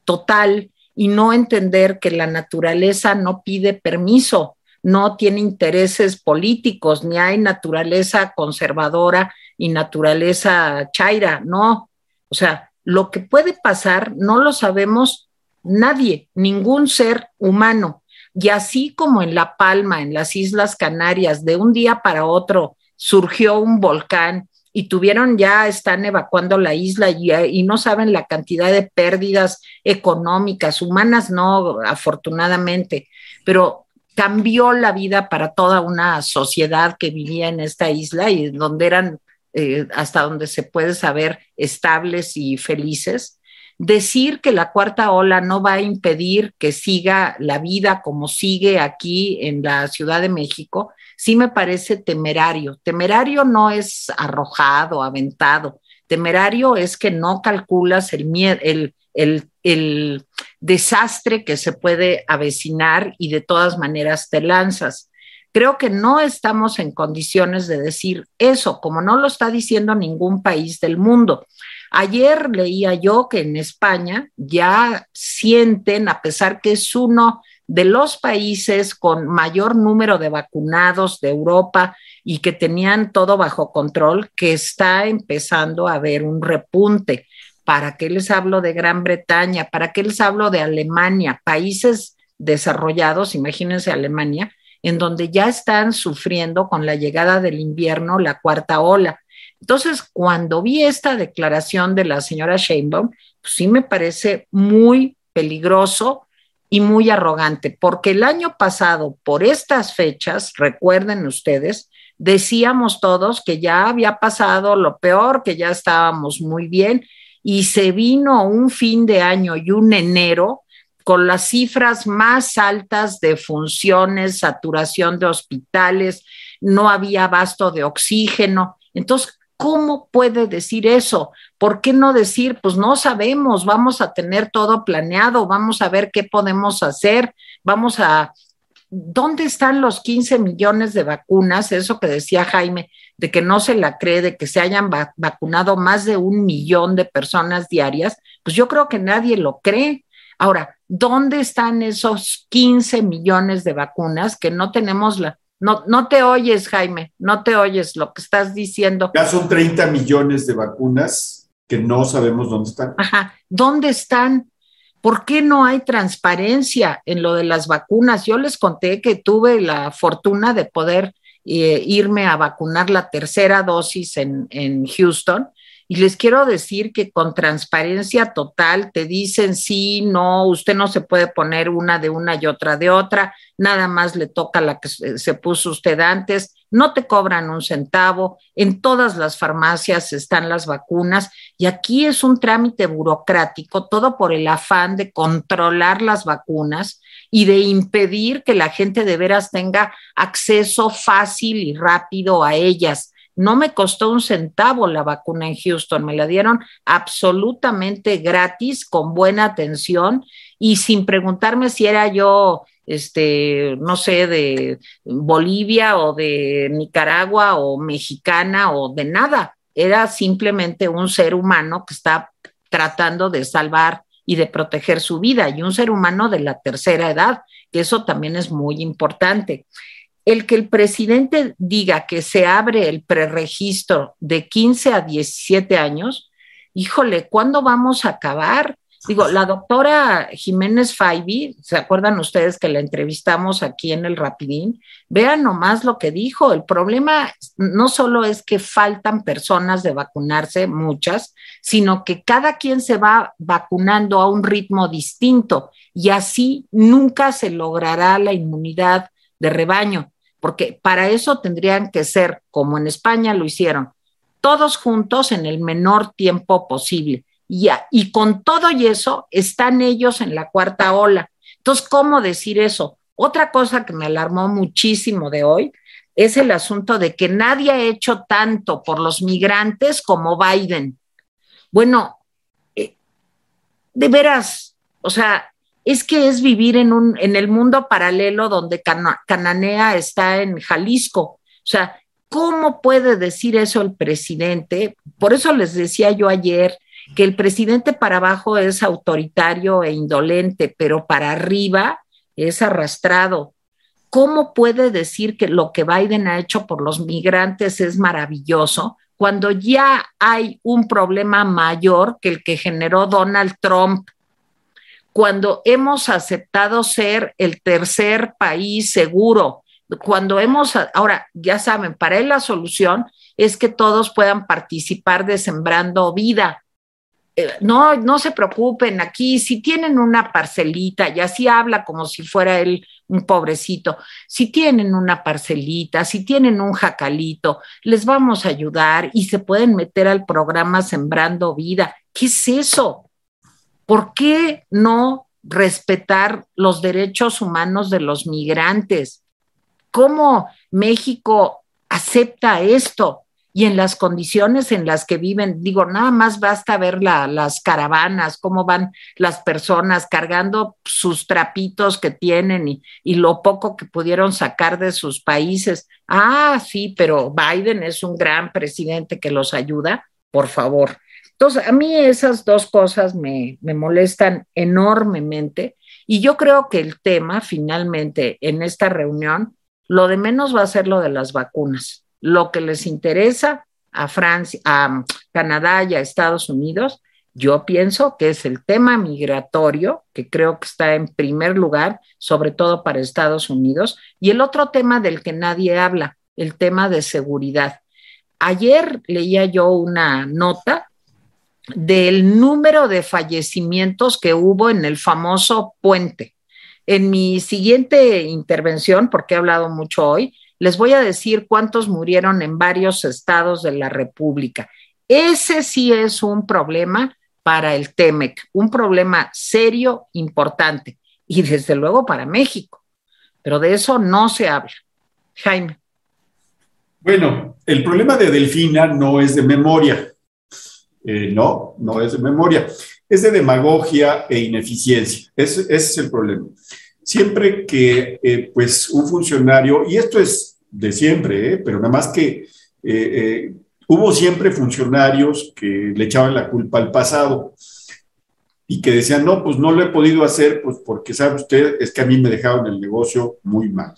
total y no entender que la naturaleza no pide permiso no tiene intereses políticos, ni hay naturaleza conservadora y naturaleza chaira, no. O sea, lo que puede pasar no lo sabemos nadie, ningún ser humano. Y así como en La Palma, en las Islas Canarias, de un día para otro surgió un volcán y tuvieron ya, están evacuando la isla y, y, no saben la cantidad de pérdidas económicas, humanas no, afortunadamente, pero cambió la vida para toda una sociedad que vivía en esta isla y donde eran, eh, hasta donde se puede saber, estables y felices. Decir que la cuarta ola no va a impedir que siga la vida como sigue aquí en la Ciudad de México, sí me parece temerario. Temerario no es arrojado, aventado. Temerario es que no calculas el, el, el, desastre que se puede avecinar y de todas maneras te lanzas. Creo que no estamos en condiciones de decir eso, como no lo está diciendo ningún país del mundo. Ayer leía yo que en España ya sienten, a pesar que es uno de los países con mayor número de vacunados de Europa y que tenían todo bajo control, que está empezando a haber un repunte. ¿Para qué les hablo de Gran Bretaña? ¿Para qué les hablo de Alemania? Países desarrollados, imagínense Alemania, en donde ya están sufriendo con la llegada del invierno la cuarta ola. Entonces, cuando vi esta declaración de la señora Sheinbaum, pues sí me parece muy peligroso y muy arrogante, porque el año pasado, por estas fechas, recuerden ustedes, decíamos todos que ya había pasado lo peor, que ya estábamos muy bien, y se vino un fin de año y un enero con las cifras más altas de funciones, saturación de hospitales, no había abasto de oxígeno. Entonces, ¿cómo puede decir eso? ¿Por qué no decir, pues no sabemos, vamos a tener todo planeado, vamos a ver qué podemos hacer, vamos a... ¿Dónde están los 15 millones de vacunas? Eso que decía Jaime, de que no se la cree, de que se hayan vacunado más de un millón de personas diarias, pues yo creo que nadie lo cree. Ahora, ¿dónde están esos 15 millones de vacunas que no tenemos la... No, no te oyes, Jaime, no te oyes lo que estás diciendo. Ya son 30 millones de vacunas que no sabemos dónde están. Ajá, ¿dónde están? ¿Por qué no hay transparencia en lo de las vacunas? Yo les conté que tuve la fortuna de poder eh, irme a vacunar la tercera dosis en, en Houston. Y les quiero decir que con transparencia total te dicen sí, no, usted no se puede poner una de una y otra de otra, nada más le toca la que se puso usted antes, no te cobran un centavo, en todas las farmacias están las vacunas y aquí es un trámite burocrático, todo por el afán de controlar las vacunas y de impedir que la gente de veras tenga acceso fácil y rápido a ellas. No me costó un centavo la vacuna en Houston, me la dieron absolutamente gratis, con buena atención y sin preguntarme si era yo, este, no sé, de Bolivia o de Nicaragua o mexicana o de nada. Era simplemente un ser humano que está tratando de salvar y de proteger su vida, y un ser humano de la tercera edad, que eso también es muy importante. El que el presidente diga que se abre el preregistro de 15 a 17 años, híjole, ¿cuándo vamos a acabar? Digo, la doctora Jiménez Faibi, ¿se acuerdan ustedes que la entrevistamos aquí en el Rapidín? Vean nomás lo que dijo. El problema no solo es que faltan personas de vacunarse, muchas, sino que cada quien se va vacunando a un ritmo distinto y así nunca se logrará la inmunidad de rebaño, porque para eso tendrían que ser, como en España lo hicieron, todos juntos en el menor tiempo posible y, con todo y eso están ellos en la cuarta ola. Entonces, ¿cómo decir eso? Otra cosa que me alarmó muchísimo de hoy es el asunto de que nadie ha hecho tanto por los migrantes como Biden. Bueno, eh, de veras, o sea, es que es vivir en, un, en el mundo paralelo donde Cananea está en Jalisco. O sea, ¿cómo puede decir eso el presidente? Por eso les decía yo ayer que el presidente para abajo es autoritario e indolente, pero para arriba es arrastrado. ¿Cómo puede decir que lo que Biden ha hecho por los migrantes es maravilloso cuando ya hay un problema mayor que el que generó Donald Trump? Cuando hemos aceptado ser el tercer país seguro, cuando hemos, ahora ya saben, para él la solución es que todos puedan participar de Sembrando Vida eh, no, no se preocupen aquí, si tienen una parcelita, y así habla como si fuera él un pobrecito, si tienen una parcelita, si tienen un jacalito, les vamos a ayudar y se pueden meter al programa Sembrando Vida. ¿Qué es eso? ¿Por qué no respetar los derechos humanos de los migrantes? ¿Cómo México acepta esto? y en las condiciones en las que viven. Digo, nada más basta ver las caravanas, cómo van las personas cargando sus trapitos que tienen y, y, lo poco que pudieron sacar de sus países. Ah, sí, pero Biden es un gran presidente que los ayuda, por favor. Entonces, a mí esas dos cosas me, me molestan enormemente y yo creo que el tema finalmente en esta reunión, lo de menos va a ser lo de las vacunas lo que les interesa a Francia, a Canadá y a Estados Unidos, yo pienso que es el tema migratorio, que creo que está en primer lugar, sobre todo para Estados Unidos, y el otro tema del que nadie habla, el tema de seguridad. Ayer leía yo una nota del número de fallecimientos que hubo en el famoso puente. En mi siguiente intervención, porque he hablado mucho hoy, les voy a decir cuántos murieron en varios estados de la República. Ese sí es un problema para el TEMEC, un problema serio, importante, y desde luego para México. Pero de eso no se habla. Jaime. Bueno, el problema de Delfina no es de memoria. Eh, no, no es de memoria. Es de demagogia e ineficiencia. Ese, es el problema. Siempre que eh, pues un funcionario, y esto es de siempre, ¿eh? pero nada más que hubo siempre funcionarios que le echaban la culpa al pasado y que decían, no, pues no lo he podido hacer, pues porque sabe usted, es que a mí me dejaron el negocio muy mal.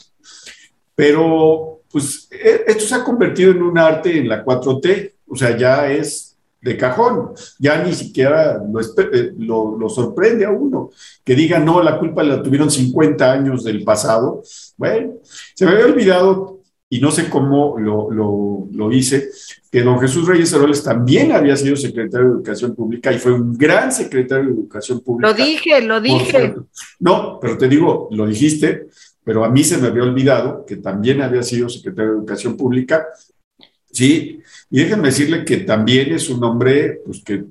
Pero, pues, esto se ha convertido en un arte en la 4T, o sea, ya es de cajón, ya ni siquiera lo, lo, sorprende a uno, que diga, no, la culpa la tuvieron 50 años del pasado. Bueno, se me había olvidado y no sé cómo lo, hice, que don Jesús Reyes Heroles también había sido secretario de Educación Pública y fue un gran secretario de Educación Pública. Lo dije, lo dije. No, pero te digo, lo dijiste, pero a mí se me había olvidado que también había sido secretario de Educación Pública. Sí, y déjenme decirle que también es un hombre, pues que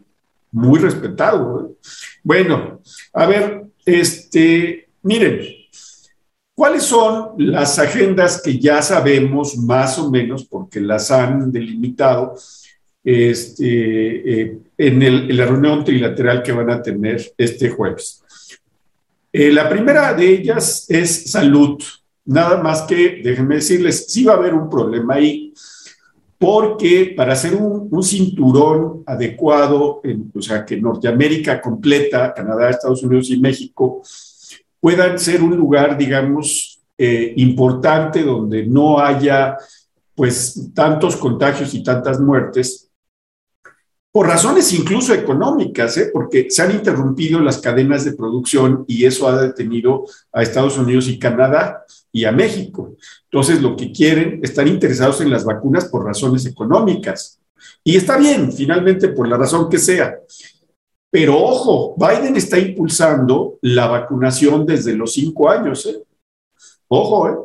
muy respetado. Bueno, a ver, este, miren, ¿Cuáles son las agendas que ya sabemos más o menos, porque las han delimitado este, eh, en, la reunión trilateral que van a tener este jueves? Eh, la primera de ellas es salud. Nada más que, déjenme decirles, sí va a haber un problema ahí, porque para hacer un, cinturón adecuado, o sea, que Norteamérica completa, Canadá, Estados Unidos y México, puedan ser un lugar, digamos, eh, importante donde no haya pues tantos contagios y tantas muertes, por razones incluso económicas, ¿eh? porque se han interrumpido las cadenas de producción y eso ha detenido a Estados Unidos y Canadá y a México. Entonces, lo que quieren, están interesados en las vacunas por razones económicas. Y está bien, finalmente, por la razón que sea. Pero ojo, Biden está impulsando la vacunación desde los cinco años. ¿eh? Ojo, ¿eh?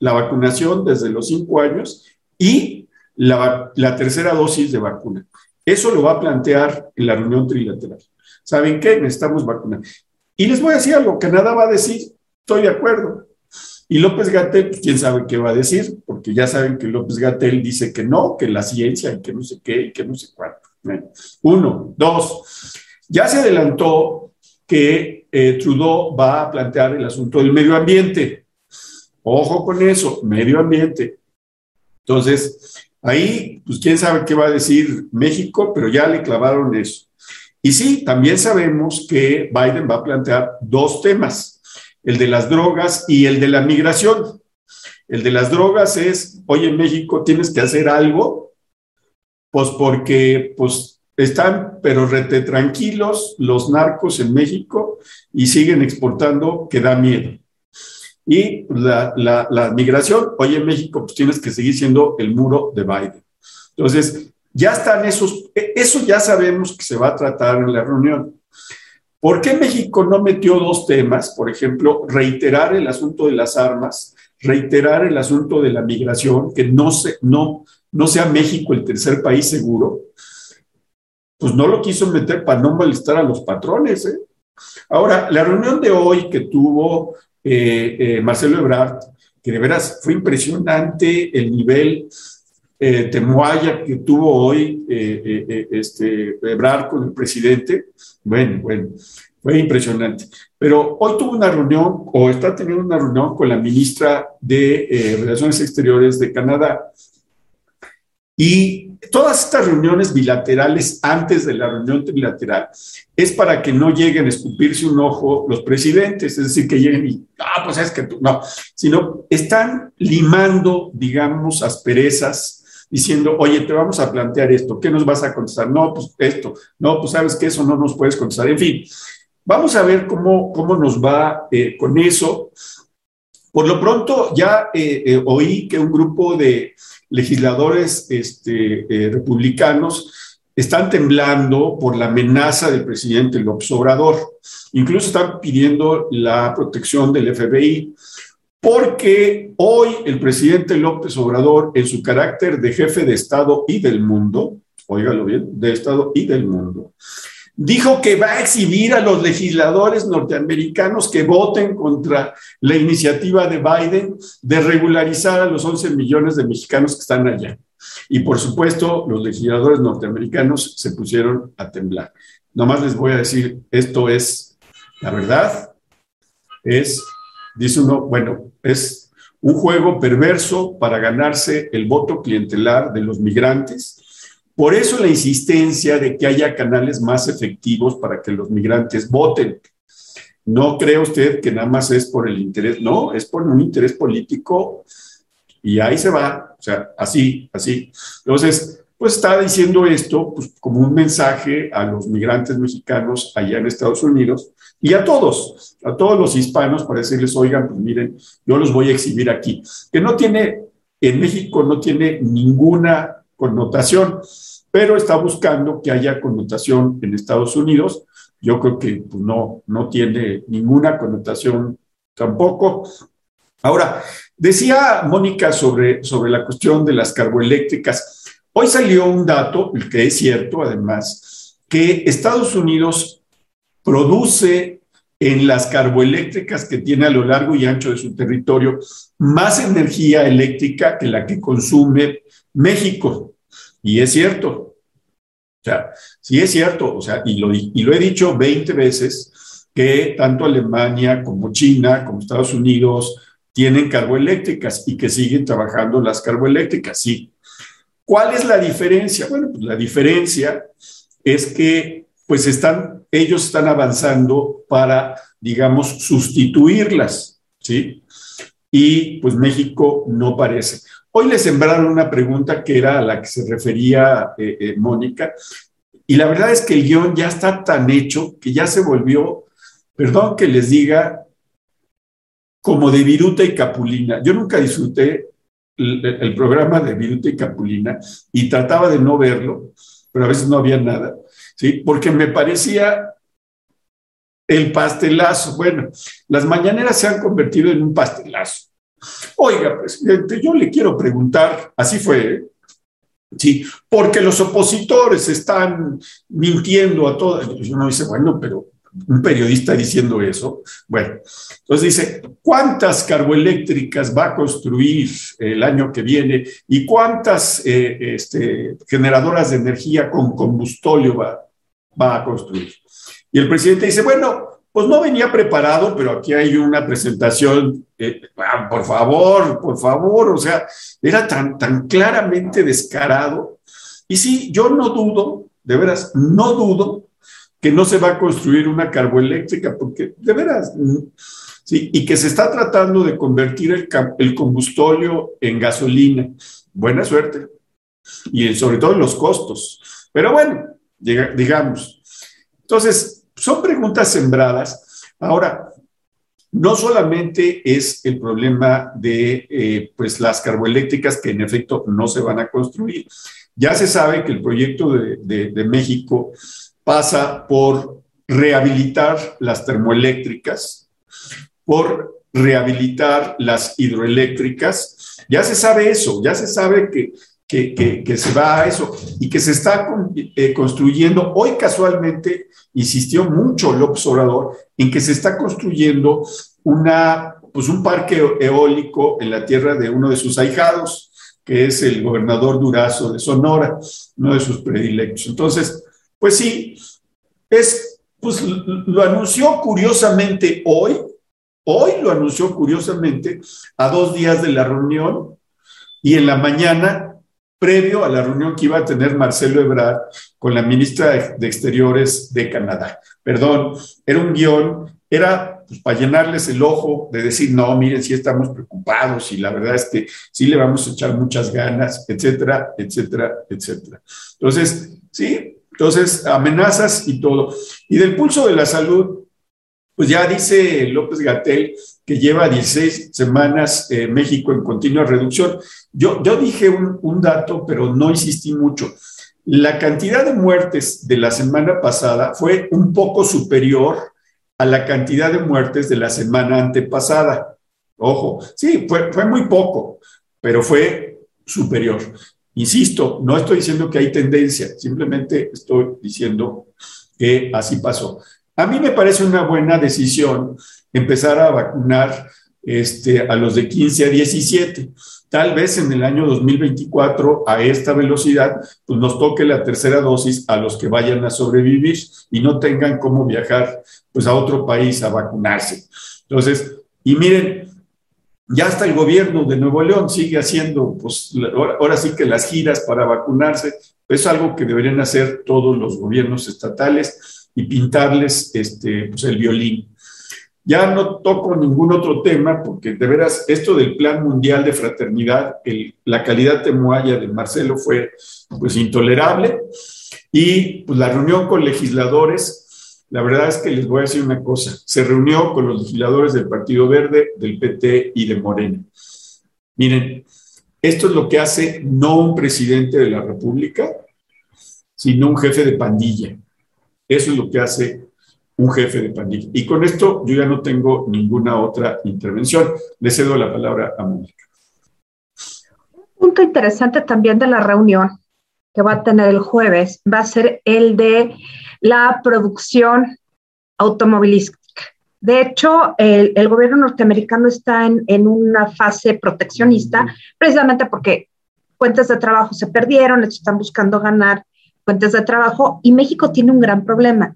la vacunación desde los cinco años y la, la tercera dosis de vacuna. Eso lo va a plantear en la reunión trilateral. ¿Saben qué? Necesitamos vacunar. Y les voy a decir algo, nada va a decir, estoy de acuerdo. Y López Gatel, pues, quién sabe qué va a decir, porque ya saben que López Gatel dice que no, que la ciencia y que no sé qué y que no sé cuánto. Uno, dos, ya se adelantó que eh, Trudeau va a plantear el asunto del medio ambiente. Ojo con eso, medio ambiente. Entonces, Ahí, pues quién sabe qué va a decir México, pero ya le clavaron eso. Y sí, también sabemos que Biden va a plantear dos temas, el de las drogas y el de la migración. El de las drogas es, oye, México, tienes que hacer algo, pues porque pues están, pero rete los narcos en México y siguen exportando, que da miedo. Y la, la, migración, hoy en México, pues tienes que seguir siendo el muro de Biden. Entonces, ya están esos, e, eso ya sabemos que se va a tratar en la reunión. ¿Por qué México no metió dos temas? Por ejemplo, reiterar el asunto de las armas, reiterar el asunto de la migración, que no, se, no, no sea México el tercer país seguro. Pues no lo quiso meter para no molestar a los patrones. ¿eh? Ahora, la reunión de hoy que tuvo eh, eh, Marcelo Ebrard, que de veras fue impresionante el nivel eh, de moalla que tuvo hoy este, Ebrard con el presidente. Bueno, bueno, fue impresionante. Pero hoy tuvo una reunión, o está teniendo una reunión con la ministra de Relaciones Exteriores de Canadá. Y todas estas reuniones bilaterales antes de la reunión trilateral es para que no lleguen a escupirse un ojo los presidentes, es decir, que lleguen y, ah, pues es que tú, no, sino están limando, digamos, asperezas, diciendo, oye, te vamos a plantear esto, ¿qué nos vas a contestar? No, pues esto, no, pues sabes que eso no nos puedes contestar, en fin. Vamos a ver cómo, cómo nos va eh, con eso. Por lo pronto, ya eh, eh, oí que un grupo de legisladores este, eh, republicanos están temblando por la amenaza del presidente López Obrador. Incluso están pidiendo la protección del FBI, porque hoy el presidente López Obrador, en su carácter de jefe de Estado y del mundo, óigalo bien, de Estado y del mundo, dijo que va a exhibir a los legisladores norteamericanos que voten contra la iniciativa de Biden de regularizar a los 11 millones de mexicanos que están allá. Y por supuesto, los legisladores norteamericanos se pusieron a temblar. Nomás les voy a decir, esto es la verdad, es, dice uno, bueno, es un juego perverso para ganarse el voto clientelar de los migrantes por eso la insistencia de que haya canales más efectivos para que los migrantes voten. No cree usted que nada más es por el interés, no, es por un interés político y ahí se va, o sea, así, así. Entonces, pues está diciendo esto pues, como un mensaje a los migrantes mexicanos allá en Estados Unidos y a todos, a todos los hispanos para decirles, oigan, pues miren, yo los voy a exhibir aquí, que no tiene, en México no tiene ninguna connotación, pero está buscando que haya connotación en Estados Unidos. Yo creo que pues, no, no tiene ninguna connotación tampoco. Ahora, decía Mónica sobre, sobre la cuestión de las carboeléctricas. Hoy salió un dato, el que es cierto además, que Estados Unidos produce en las carboeléctricas que tiene a lo largo y ancho de su territorio más energía eléctrica que la que consume México. Y es cierto. O sea, sí es cierto, o sea, y lo, y lo he dicho 20 veces, que tanto Alemania como China, como Estados Unidos, tienen carboeléctricas y que siguen trabajando las carboeléctricas, sí. ¿Cuál es la diferencia? Bueno, pues la diferencia es que pues están, ellos están avanzando para, digamos, sustituirlas, ¿sí? Y pues México no parece. Hoy le sembraron una pregunta que era a la que se refería eh, eh, Mónica, y la verdad es que el guion ya está tan hecho que ya se volvió, perdón que les diga, como de Viruta y Capulina. Yo nunca disfruté el, programa de Viruta y Capulina y trataba de no verlo, pero a veces no había nada, ¿sí? Porque me parecía el pastelazo. Bueno, las mañaneras se han convertido en un pastelazo. Oiga, presidente, yo le quiero preguntar, así fue. Sí, porque los opositores están mintiendo a todas. Uno dice, bueno, pero un periodista diciendo eso. Bueno, entonces dice, ¿cuántas carboeléctricas va a construir el año que viene y cuántas eh, este, generadoras de energía con combustóleo va, va a construir? Y el presidente dice, bueno, pues no venía preparado, pero aquí hay una presentación, eh, ah, por favor, por favor, o sea, era tan, tan claramente descarado. Y sí, yo no dudo, de veras, no dudo que no se va a construir una carboeléctrica, porque de veras, sí, y que se está tratando de convertir el, combustóleo en gasolina. Buena suerte. Y sobre todo en los costos. Pero bueno, digamos. Entonces, son preguntas sembradas. Ahora, no solamente es el problema de eh, pues las carboeléctricas que en efecto no se van a construir. Ya se sabe que el proyecto de, de México pasa por rehabilitar las termoeléctricas, por rehabilitar las hidroeléctricas. Ya se sabe eso, ya se sabe que, que, se va a eso y que se está eh, construyendo. Hoy casualmente insistió mucho López Obrador en que se está construyendo una, pues un parque eólico en la tierra de uno de sus ahijados, que es el gobernador Durazo de Sonora, uno de sus predilectos. Entonces, pues sí, es, pues lo anunció curiosamente hoy, hoy lo anunció curiosamente a dos días de la reunión y en la mañana, previo a la reunión que iba a tener Marcelo Ebrard con la ministra de Exteriores de Canadá. Perdón, era un guion, era pues, para llenarles el ojo de decir, no, miren, sí estamos preocupados y la verdad es que sí le vamos a echar muchas ganas, etcétera, etcétera, etcétera. Entonces, sí, entonces, amenazas y todo. Y del pulso de la salud, pues ya dice López Gatel que lleva 16 semanas eh, México en continua reducción. Yo, yo dije un, un dato, pero no insistí mucho. La cantidad de muertes de la semana pasada fue un poco superior a la cantidad de muertes de la semana antepasada. Ojo, sí, fue, fue muy poco, pero fue superior. Insisto, no estoy diciendo que hay tendencia, simplemente estoy diciendo que así pasó. A mí me parece una buena decisión empezar a vacunar este, a los de 15 a 17. Tal vez en el año 2024, a esta velocidad, pues nos toque la tercera dosis a los que vayan a sobrevivir y no tengan cómo viajar pues, a otro país a vacunarse. Entonces, y miren, ya hasta el gobierno de Nuevo León sigue haciendo, pues ahora, sí que las giras para vacunarse, es algo que deberían hacer todos los gobiernos estatales y pintarles este, pues, el violín. Ya no toco ningún otro tema porque de veras esto del Plan Mundial de Fraternidad, la calidad de Moaya de Marcelo fue pues intolerable y pues la reunión con legisladores la verdad es que les voy a decir una cosa. Se reunió con los legisladores del Partido Verde, del PT y de Morena. Miren, esto es lo que hace no un presidente de la República, sino un jefe de pandilla. Eso es lo que hace un jefe de pandilla. Y con esto yo ya no tengo ninguna otra intervención. Le cedo la palabra a Mónica. Un punto interesante también de la reunión que va a tener el jueves va a ser el de la producción automovilística. De hecho, el, gobierno norteamericano está en, una fase proteccionista precisamente porque fuentes de trabajo se perdieron, están buscando ganar fuentes de trabajo y México tiene un gran problema.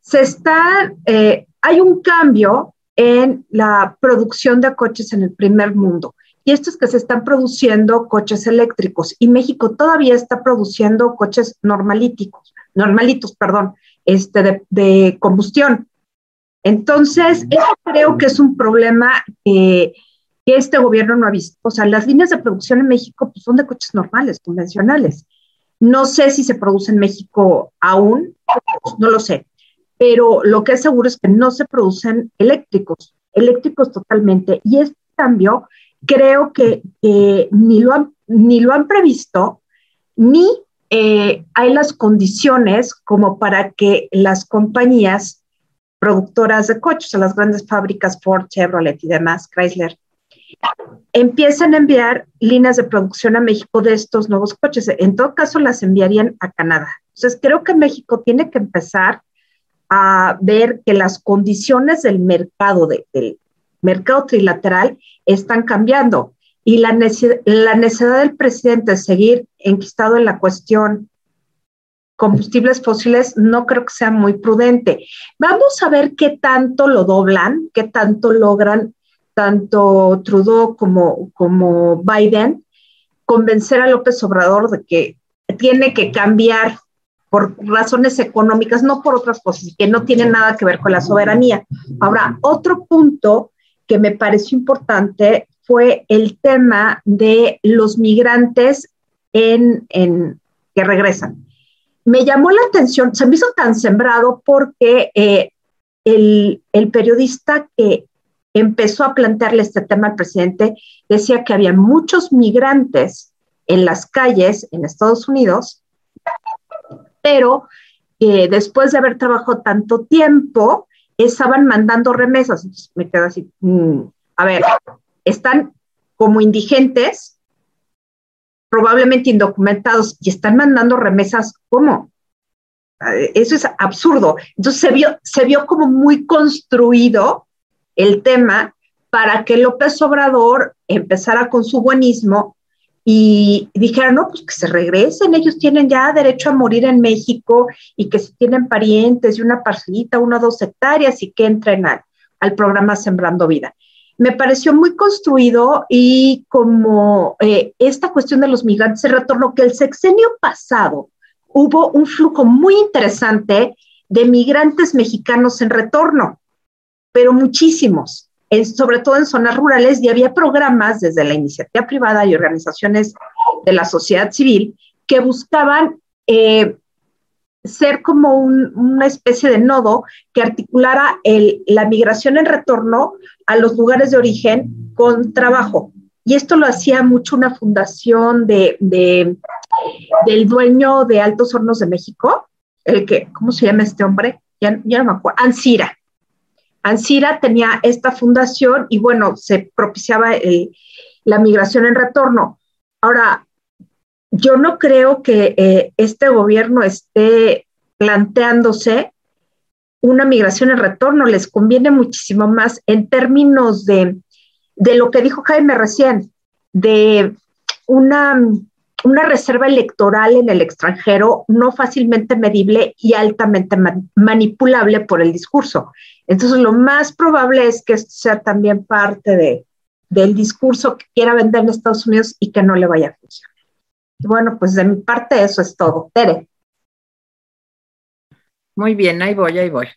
Se está, eh, hay un cambio en la producción de coches en el primer mundo. y esto es que se están produciendo coches eléctricos y México todavía está produciendo coches normalíticos, normalitos, perdón, este, de, combustión. Entonces, eso creo que es un problema que, que, este gobierno no ha visto. O sea, las líneas de producción en México pues, son de coches normales, convencionales. No sé si se produce en México aún, no lo sé, pero lo que es seguro es que no se producen eléctricos, eléctricos totalmente. Y este cambio creo que ni, lo han, ni lo han previsto, ni eh, hay las condiciones como para que las compañías productoras de coches, las grandes fábricas Ford, Chevrolet y demás, Chrysler, empiezan a enviar líneas de producción a México de estos nuevos coches. En todo caso, las enviarían a Canadá. Entonces, creo que México tiene que empezar a ver que las condiciones del mercado, del mercado trilateral, están cambiando. Y la, la necesidad del presidente de seguir enquistado en la cuestión combustibles fósiles no creo que sea muy prudente. Vamos a ver qué tanto lo doblan, qué tanto logran tanto Trudeau como, como Biden convencer a López Obrador de que tiene que cambiar por razones económicas, no por otras cosas, que no tienen nada que ver con la soberanía. Ahora, otro punto que me pareció importante fue el tema de los migrantes en, en que regresan. Me llamó la atención, se me hizo tan sembrado porque eh, el, el periodista que empezó a plantearle este tema al presidente, decía que había muchos migrantes en las calles en Estados Unidos, pero después de haber trabajado tanto tiempo, estaban mandando remesas. Entonces me quedo así, mm, a ver, están como indigentes, probablemente indocumentados, y están mandando remesas, ¿cómo? Eso es absurdo. Entonces se vio, se vio como muy construido el tema para que López Obrador empezara con su buenismo y dijera, no, pues que se regresen, ellos tienen ya derecho a morir en México y que si tienen parientes y una parcelita, una o dos hectáreas y que entren al, al programa Sembrando Vida. Me pareció muy construido y como eh, esta cuestión de los migrantes se retorno, que el sexenio pasado hubo un flujo muy interesante de migrantes mexicanos en retorno pero muchísimos, sobre todo en zonas rurales, y había programas desde la iniciativa privada y organizaciones de la sociedad civil que buscaban eh, ser como una especie de nodo que articulara la migración en retorno a los lugares de origen con trabajo. Y esto lo hacía mucho una fundación de, del dueño de Altos Hornos de México, el que, ¿cómo se llama este hombre? Ya, ya no me acuerdo, Ansira. Ansira tenía esta fundación y bueno, se propiciaba la migración en retorno. Ahora, yo no creo que eh, este gobierno esté planteándose una migración en retorno, les conviene muchísimo más en términos de, de lo que dijo Jaime recién, de una una reserva electoral en el extranjero no fácilmente medible y altamente manipulable por el discurso. Entonces, lo más probable es que esto sea también parte de, del discurso que quiera vender en Estados Unidos y que no le vaya a funcionar. Y bueno, pues de mi parte eso es todo. Tere. Muy bien, ahí voy, ahí voy.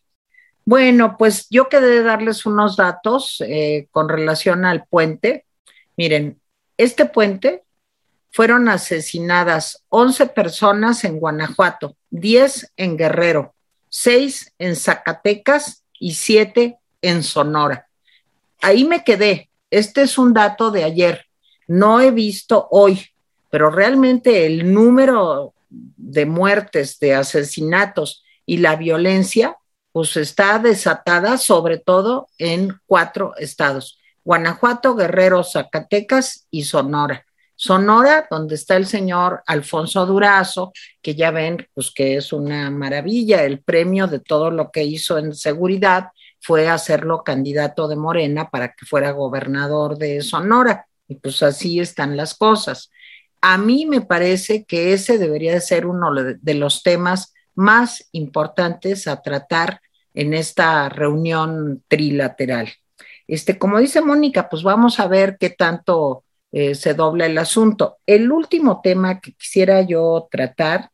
Bueno, pues yo quedé de darles unos datos eh, con relación al puente. Miren, este puente fueron asesinadas 11 personas en Guanajuato, 10 en Guerrero, 6 en Zacatecas y 7 en Sonora. Ahí me quedé. Este es un dato de ayer. No he visto hoy, pero realmente el número de muertes, de asesinatos y la violencia, pues está desatada sobre todo en cuatro estados, Guanajuato, Guerrero, Zacatecas y Sonora. Sonora, donde está el señor Alfonso Durazo, que ya ven, pues que es una maravilla, el premio de todo lo que hizo en seguridad fue hacerlo candidato de Morena para que fuera gobernador de Sonora. Y pues así están las cosas. A mí me parece que ese debería de ser uno de los temas más importantes a tratar en esta reunión trilateral. Este, como dice Mónica, pues vamos a ver qué tanto eh, se dobla el asunto. El último tema que quisiera yo tratar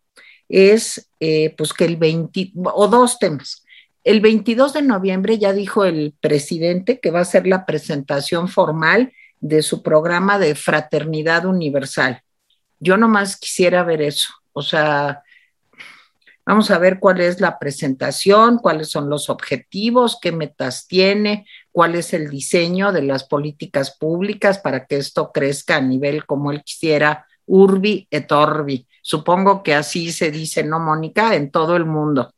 es eh, pues que el 20, o dos temas. El 22 de noviembre ya dijo el presidente que va a ser la presentación formal de su programa de fraternidad universal. Yo nomás quisiera ver eso. O sea, vamos a ver cuál es la presentación, cuáles son los objetivos, qué metas tiene, cuál es el diseño de las políticas públicas para que esto crezca a nivel como él quisiera, urbi et orbi. Supongo que así se dice, ¿no, Mónica? En todo el mundo.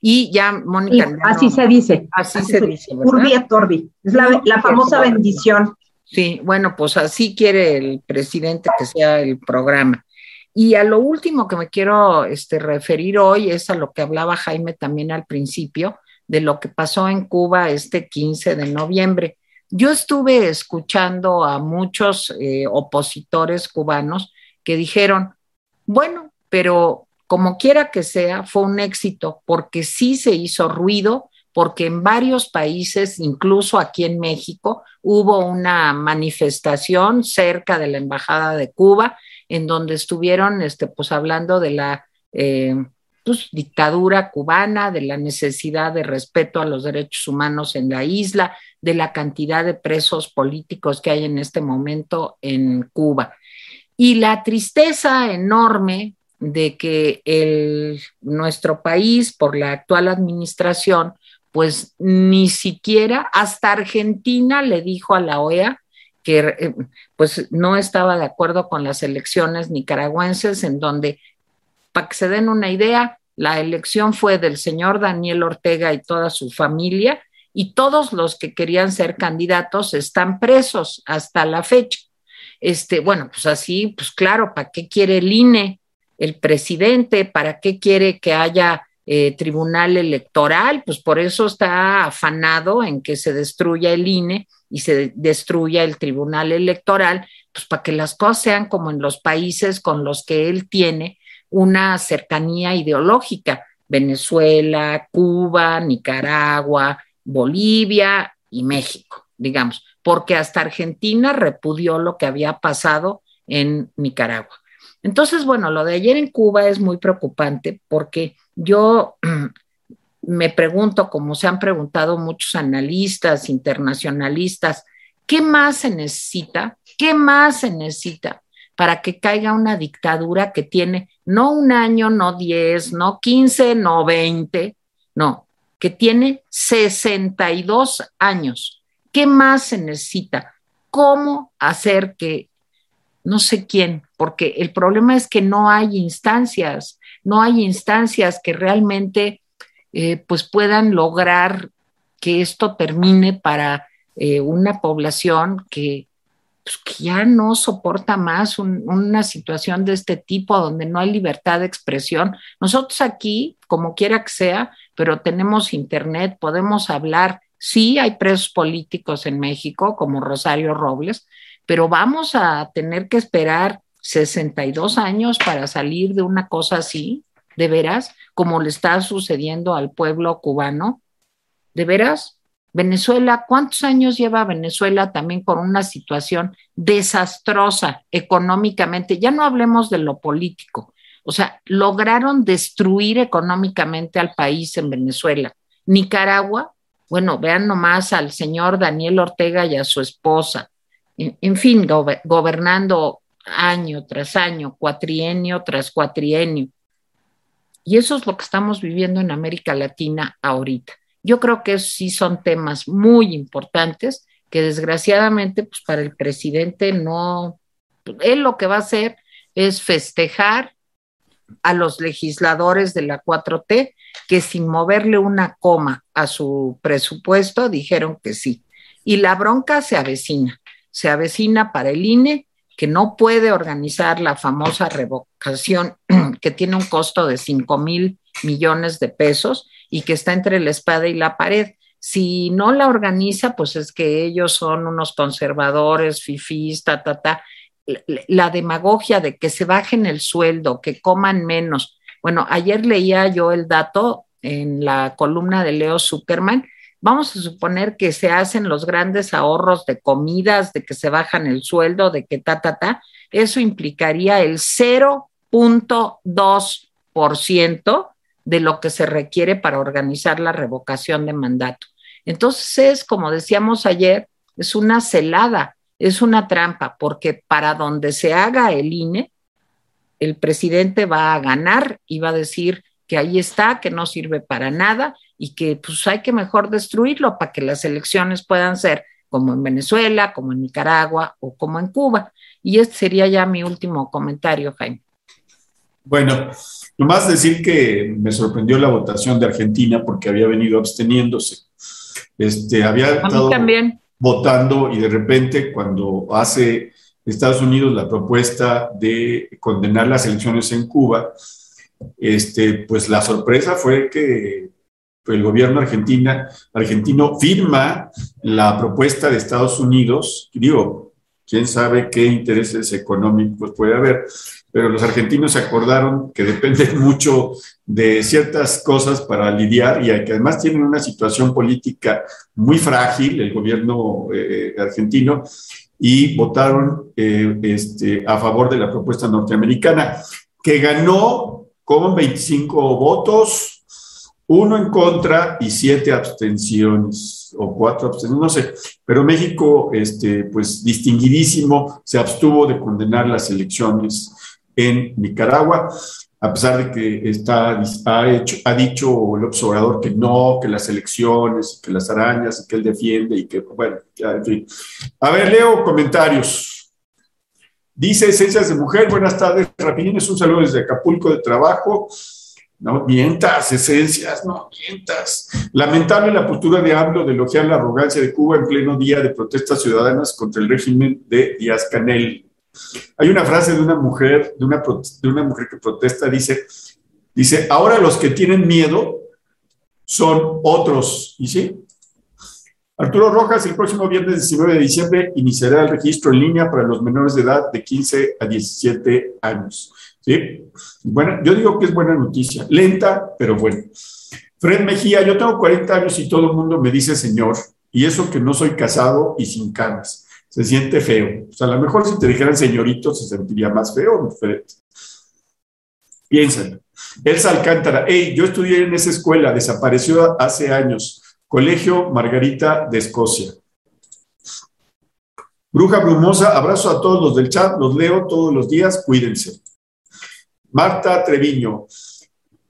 Y ya, Mónica. así se dice. Así, se, dice. Urbi et orbi. Es la, la famosa bendición. Sí, bueno, pues así quiere el presidente que sea el programa. Y a lo último que me quiero este, referir hoy es a lo que hablaba Jaime también al principio, de lo que pasó en Cuba este 15 de noviembre. Yo estuve escuchando a muchos eh, opositores cubanos que dijeron, bueno, pero como quiera que sea, fue un éxito porque sí se hizo ruido, porque en varios países, incluso aquí en México, hubo una manifestación cerca de la Embajada de Cuba, en donde estuvieron este, pues, hablando de la eh, pues, dictadura cubana, de la necesidad de respeto a los derechos humanos en la isla, de la cantidad de presos políticos que hay en este momento en Cuba. Y la tristeza enorme de que el, nuestro país, por la actual administración, pues ni siquiera hasta Argentina le dijo a la OEA que eh, pues no estaba de acuerdo con las elecciones nicaragüenses, en donde, para que se den una idea, la elección fue del señor Daniel Ortega y toda su familia, y todos los que querían ser candidatos están presos hasta la fecha. Este, bueno, pues así, pues claro, ¿para qué quiere el INE, el presidente? ¿Para qué quiere que haya eh, tribunal electoral, pues por eso está afanado en que se destruya el INE y se destruya el tribunal electoral, pues para que las cosas sean como en los países con los que él tiene una cercanía ideológica, Venezuela, Cuba, Nicaragua, Bolivia y México, digamos, porque hasta Argentina repudió lo que había pasado en Nicaragua. Entonces, bueno, lo de ayer en Cuba es muy preocupante porque yo me pregunto, como se han preguntado muchos analistas, internacionalistas, ¿qué más se necesita? ¿Qué más se necesita para que caiga una dictadura que tiene no un año, no diez, no quince, no veinte, no, que tiene 62 años? ¿Qué más se necesita? ¿Cómo hacer que no sé quién, porque el problema es que no hay instancias, no hay instancias que realmente eh, pues puedan lograr que esto termine para eh, una población que, pues, que, ya no soporta más una situación de este tipo donde no hay libertad de expresión. Nosotros aquí, como quiera que sea, pero tenemos internet, podemos hablar. Sí, hay presos políticos en México, como Rosario Robles, pero vamos a tener que esperar 62 años para salir de una cosa así, de veras, como le está sucediendo al pueblo cubano, de veras. Venezuela, ¿cuántos años lleva Venezuela también con una situación desastrosa económicamente? Ya no hablemos de lo político. O sea, lograron destruir económicamente al país en Venezuela. Nicaragua, bueno, vean nomás al señor Daniel Ortega y a su esposa en, fin, gobernando año tras año, cuatrienio tras cuatrienio. Y eso es lo que estamos viviendo en América Latina ahorita. Yo creo que sí son temas muy importantes que desgraciadamente, pues para el presidente no, él lo que va a hacer es festejar a los legisladores de la 4T que sin moverle una coma a su presupuesto dijeron que sí. Y la bronca se avecina se avecina para el INE, que no puede organizar la famosa revocación que tiene un costo de 5 mil millones de pesos y que está entre la espada y la pared. Si no la organiza, pues es que ellos son unos conservadores, fifís, ta, ta, ta. La demagogia de que se bajen el sueldo, que coman menos. Bueno, ayer leía yo el dato en la columna de Leo Zuckerman vamos a suponer que se hacen los grandes ahorros de comidas, de que se bajan el sueldo, de que ta, ta, ta, eso implicaría el 0.2% de lo que se requiere para organizar la revocación de mandato. Entonces es, como decíamos ayer, es una celada, es una trampa, porque para donde se haga el INE, el presidente va a ganar y va a decir que ahí está, que no sirve para nada y que pues hay que mejor destruirlo para que las elecciones puedan ser como en Venezuela, como en Nicaragua o como en Cuba. Y este sería ya mi último comentario, Jaime. Bueno, nomás decir que me sorprendió la votación de Argentina porque había venido absteniéndose. Este, había estado votando y de repente cuando hace Estados Unidos la propuesta de condenar las elecciones en Cuba, este, pues la sorpresa fue que el gobierno argentina, argentino firma la propuesta de Estados Unidos, digo, quién sabe qué intereses económicos puede haber, pero los argentinos se acordaron que dependen mucho de ciertas cosas para lidiar y que además tienen una situación política muy frágil, el gobierno eh, argentino, y votaron eh, este, a favor de la propuesta norteamericana, que ganó con 25 votos, uno en contra y siete abstenciones o cuatro abstenciones, no sé. Pero México, este, pues distinguidísimo, se abstuvo de condenar las elecciones en Nicaragua, a pesar de que está, ha, hecho, ha dicho el observador que no, que las elecciones, que las arañas, que él defiende y que, bueno, ya, en fin. A ver, leo comentarios. Dice Esencias de Mujer, buenas tardes, Rapidines, un saludo desde Acapulco de Trabajo. No mientas, esencias, no mientas. Lamentable la postura de AMLO de elogiar la arrogancia de Cuba en pleno día de protestas ciudadanas contra el régimen de Díaz Canel. Hay una frase de una mujer, de una, de una mujer que protesta, dice, dice, ahora los que tienen miedo son otros. ¿Y sí? Arturo Rojas, el próximo viernes 19 de diciembre iniciará el registro en línea para los menores de edad de 15 a 17 años. ¿sí? Bueno, yo digo que es buena noticia, lenta, pero bueno. Fred Mejía, yo tengo 40 años y todo el mundo me dice señor, y eso que no soy casado y sin canas. Se siente feo. O sea, a lo mejor si te dijeran señorito se sentiría más feo. Piénsalo. Elsa Alcántara, hey, yo estudié en esa escuela, desapareció hace años. Colegio Margarita de Escocia. Bruja Brumosa, abrazo a todos los del chat, los leo todos los días, cuídense. Marta Treviño,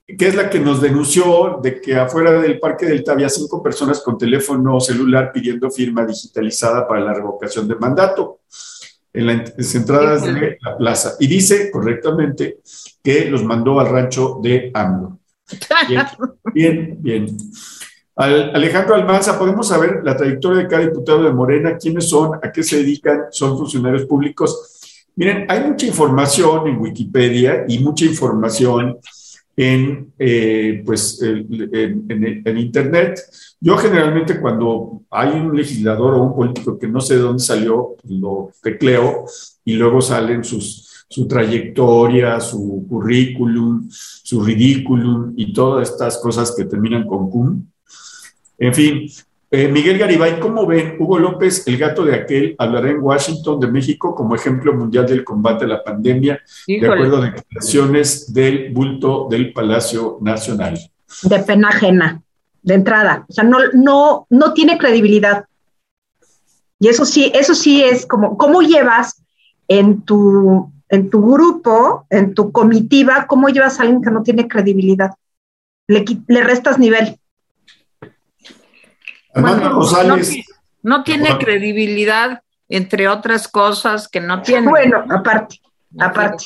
que es la que nos denunció de que afuera del Parque Delta había cinco personas con teléfono celular pidiendo firma digitalizada para la revocación de mandato en las entradas de la plaza. Y dice correctamente que los mandó al rancho de AMLO. Bien, bien, bien. Alejandro Almanza, ¿podemos saber la trayectoria de cada diputado de Morena? ¿Quiénes son? ¿A qué se dedican? ¿Son funcionarios públicos? Miren, hay mucha información en Wikipedia y mucha información en, eh, pues, en, Internet. Yo generalmente cuando hay un legislador o un político que no sé de dónde salió, pues, lo tecleo y luego salen sus, su trayectoria, su currículum, su ridículum y todas estas cosas que terminan con cum. En fin, eh, Miguel Garibay, ¿cómo ven? Hugo López, el gato de aquel, hablará en Washington de México como ejemplo mundial del combate a la pandemia, de acuerdo a declaraciones del bulto del Palacio Nacional. De pena ajena, de entrada. O sea, no, no, no tiene credibilidad. Y eso sí, eso sí es como, ¿cómo llevas en tu, en tu grupo, en tu comitiva, cómo llevas a alguien que no tiene credibilidad? Le, le restas nivel. Armando Rosales. No, tiene credibilidad, entre otras cosas que no tiene. Bueno, aparte, aparte.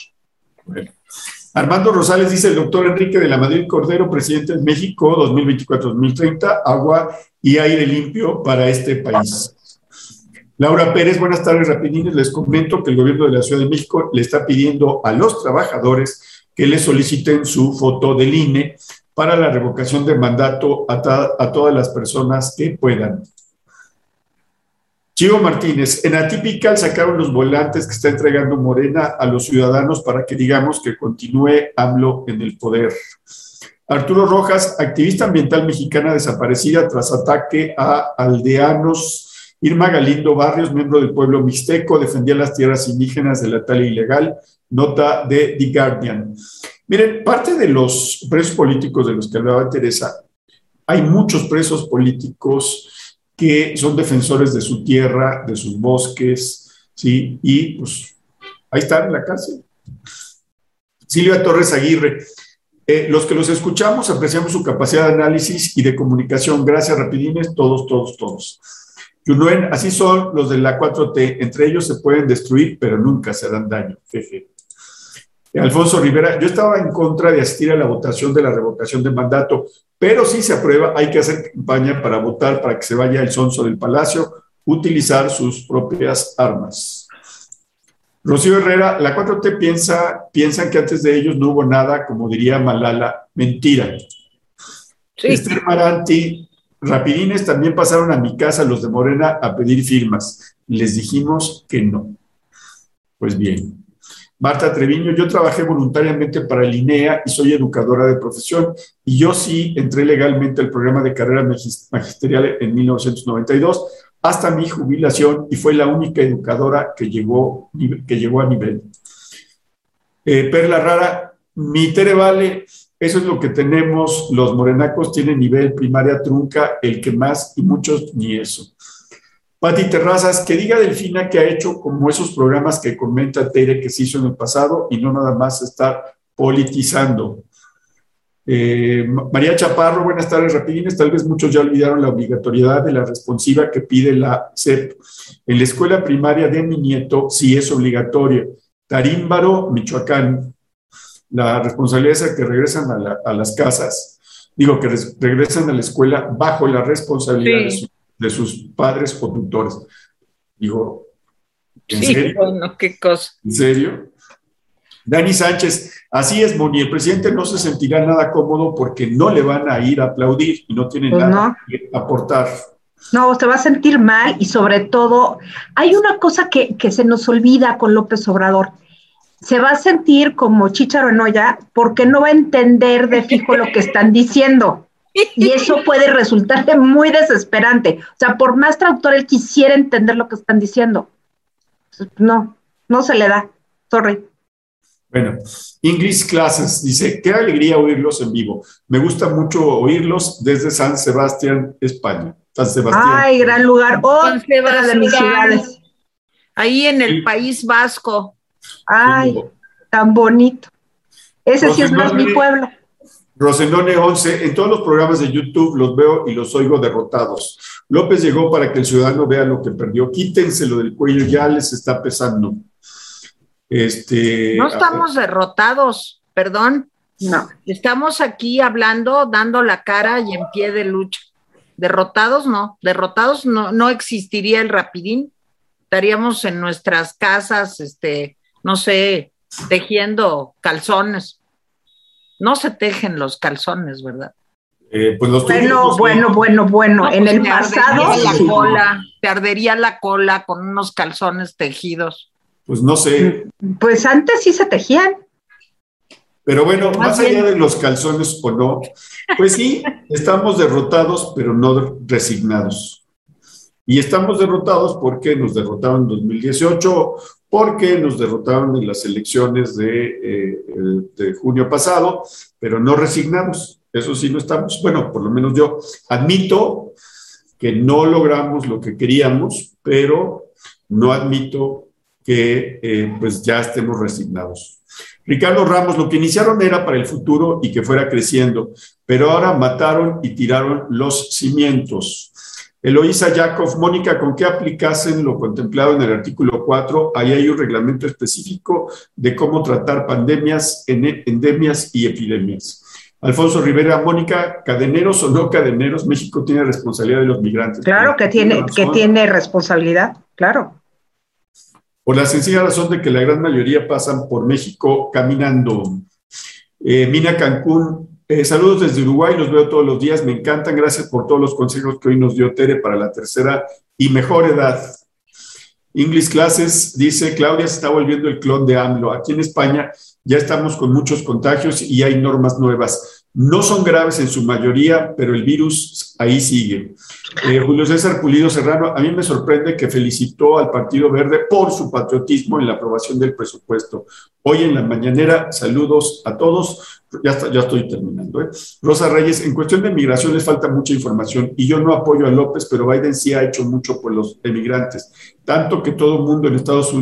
Armando Rosales dice el doctor Enrique de la Madrid Cordero, presidente de México 2024-2030, agua y aire limpio para este país. Laura Pérez, buenas tardes, rapidines. Les comento que el gobierno de la Ciudad de México le está pidiendo a los trabajadores que le soliciten su foto del INE para la revocación de mandato a, todas las personas que puedan. Chivo Martínez, en Atípical sacaron los volantes que está entregando Morena a los ciudadanos para que digamos que continúe AMLO en el poder. Arturo Rojas, activista ambiental mexicana desaparecida tras ataque a aldeanos. Irma Galindo Barrios, miembro del pueblo mixteco, defendía las tierras indígenas de la tala ilegal. Nota de The Guardian. Miren, parte de los presos políticos de los que hablaba Teresa, hay muchos presos políticos que son defensores de su tierra, de sus bosques, ¿sí? Y pues ahí están en la cárcel. Silvia Torres Aguirre, eh, los que los escuchamos apreciamos su capacidad de análisis y de comunicación. Gracias, Rapidines, todos, todos, todos. Yunuen, así son los de la 4T. Entre ellos se pueden destruir, pero nunca se dan daño. Jeje. Alfonso Rivera, yo estaba en contra de asistir a la votación de la revocación de mandato, pero si se aprueba, hay que hacer campaña para votar para que se vaya el sonso del palacio, utilizar sus propias armas. Rocío Herrera, la 4T piensa, piensan que antes de ellos no hubo nada, como diría Malala, mentira. Sí. Esther Maranti, rapidines también pasaron a mi casa los de Morena a pedir firmas. Les dijimos que no. Pues bien, Marta Treviño, yo trabajé voluntariamente para el INEA y soy educadora de profesión y yo sí entré legalmente al programa de carrera magisterial en 1992 hasta mi jubilación y fue la única educadora que llegó, que llegó a nivel. Eh, Perla Rara, mi Tere Vale, eso es lo que tenemos, los morenacos tienen nivel primaria trunca, el que más y muchos ni eso. Pati Terrazas, que diga Delfina que ha hecho como esos programas que comenta Tere que se hizo en el pasado y no nada más estar politizando. Eh, María Chaparro, buenas tardes, rapidines. Tal vez muchos ya olvidaron la obligatoriedad de la responsiva que pide la CEP. En la escuela primaria de mi nieto sí es obligatoria. Tarímbaro, Michoacán. La responsabilidad es que regresan a, las casas, digo que regresan a la escuela bajo la responsabilidad de su de sus padres o tutores. Digo, ¿en serio? Bueno, qué cosa. ¿En serio? Dani Sánchez, así es, Moni, el presidente no se sentirá nada cómodo porque no le van a ir a aplaudir y no tiene pues nada que aportar. No, se va a sentir mal y sobre todo, hay una cosa que, que se nos olvida con López Obrador. Se va a sentir como chícharo en olla porque no va a entender de fijo lo que están diciendo. Y eso puede resultarle muy desesperante. O sea, por más traductor él quisiera entender lo que están diciendo. No, no se le da. Sorry. Bueno, English Classes dice, qué alegría oírlos en vivo. Me gusta mucho oírlos desde San Sebastián, España. San Sebastián. Ay, gran lugar. Otra de mis ciudades. Ahí en el País Vasco. Ay, tan bonito. Ese sí es más mi pueblo. Rosenone 11, en todos los programas de YouTube los veo y los oigo derrotados. López llegó para que el ciudadano vea lo que perdió. Quítenselo del cuello, ya les está pesando. Este, no estamos derrotados, perdón. No. Estamos aquí hablando, dando la cara y en pie de lucha. Derrotados no, derrotados no, no existiría el rapidín. Estaríamos en nuestras casas, este, no sé, tejiendo calzones. No se tejen los calzones, ¿verdad? Eh, pues los bueno, bueno, bueno, bueno, en el pasado. La cola, te ardería la cola con unos calzones tejidos. Pues no sé. Pues antes sí se tejían. Pero bueno, más, allá de los calzones o no, pues sí, estamos derrotados, pero no resignados. Y estamos derrotados porque nos derrotaron en 2018, porque nos derrotaron en las elecciones de, eh, junio pasado, pero no resignamos. Eso sí no estamos. Bueno, por lo menos yo admito que no logramos lo que queríamos, pero no admito que eh, pues ya estemos resignados. Ricardo Ramos, lo que iniciaron era para el futuro y que fuera creciendo, pero ahora mataron y tiraron los cimientos. Eloísa Yakov, Mónica, ¿con qué aplicasen lo contemplado en el artículo 4? Ahí hay un reglamento específico de cómo tratar pandemias, endemias y epidemias. Alfonso Rivera, Mónica, cadeneros o no cadeneros, México tiene responsabilidad de los migrantes. Claro que tiene, que tiene responsabilidad, claro. Por la sencilla razón de que la gran mayoría pasan por México caminando. Eh, Mina Cancún, eh, saludos desde Uruguay, los veo todos los días, me encantan, gracias por todos los consejos que hoy nos dio Tere para la tercera y mejor edad. English Classes dice, Claudia se está volviendo el clon de AMLO. Aquí en España ya estamos con muchos contagios y hay normas nuevas. No son graves en su mayoría, pero el virus ahí sigue. Eh, Julio César Pulido Serrano, a mí me sorprende que felicitó al Partido Verde por su patriotismo en la aprobación del presupuesto. Hoy en la mañanera, saludos a todos. Ya, ya estoy terminando. ¿eh? Rosa Reyes, en cuestión de migración les falta mucha información y yo no apoyo a López, pero Biden sí ha hecho mucho por los emigrantes. Tanto que todo el mundo en Estados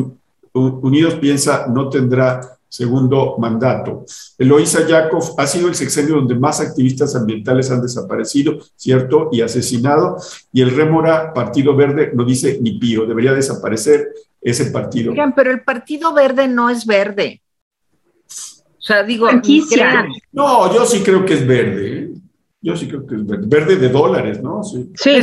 Unidos piensa no tendrá segundo mandato. Eloisa Yakov ha sido el sexenio donde más activistas ambientales han desaparecido, ¿cierto? Y asesinado. Y el Rémora, Partido Verde, no dice ni pío, debería desaparecer ese partido. Oigan, pero el Partido Verde no es verde. O sea, digo, no, yo sí creo que es verde. ¿eh? Yo sí creo que es verde. Verde de dólares, ¿no? Sí, sí,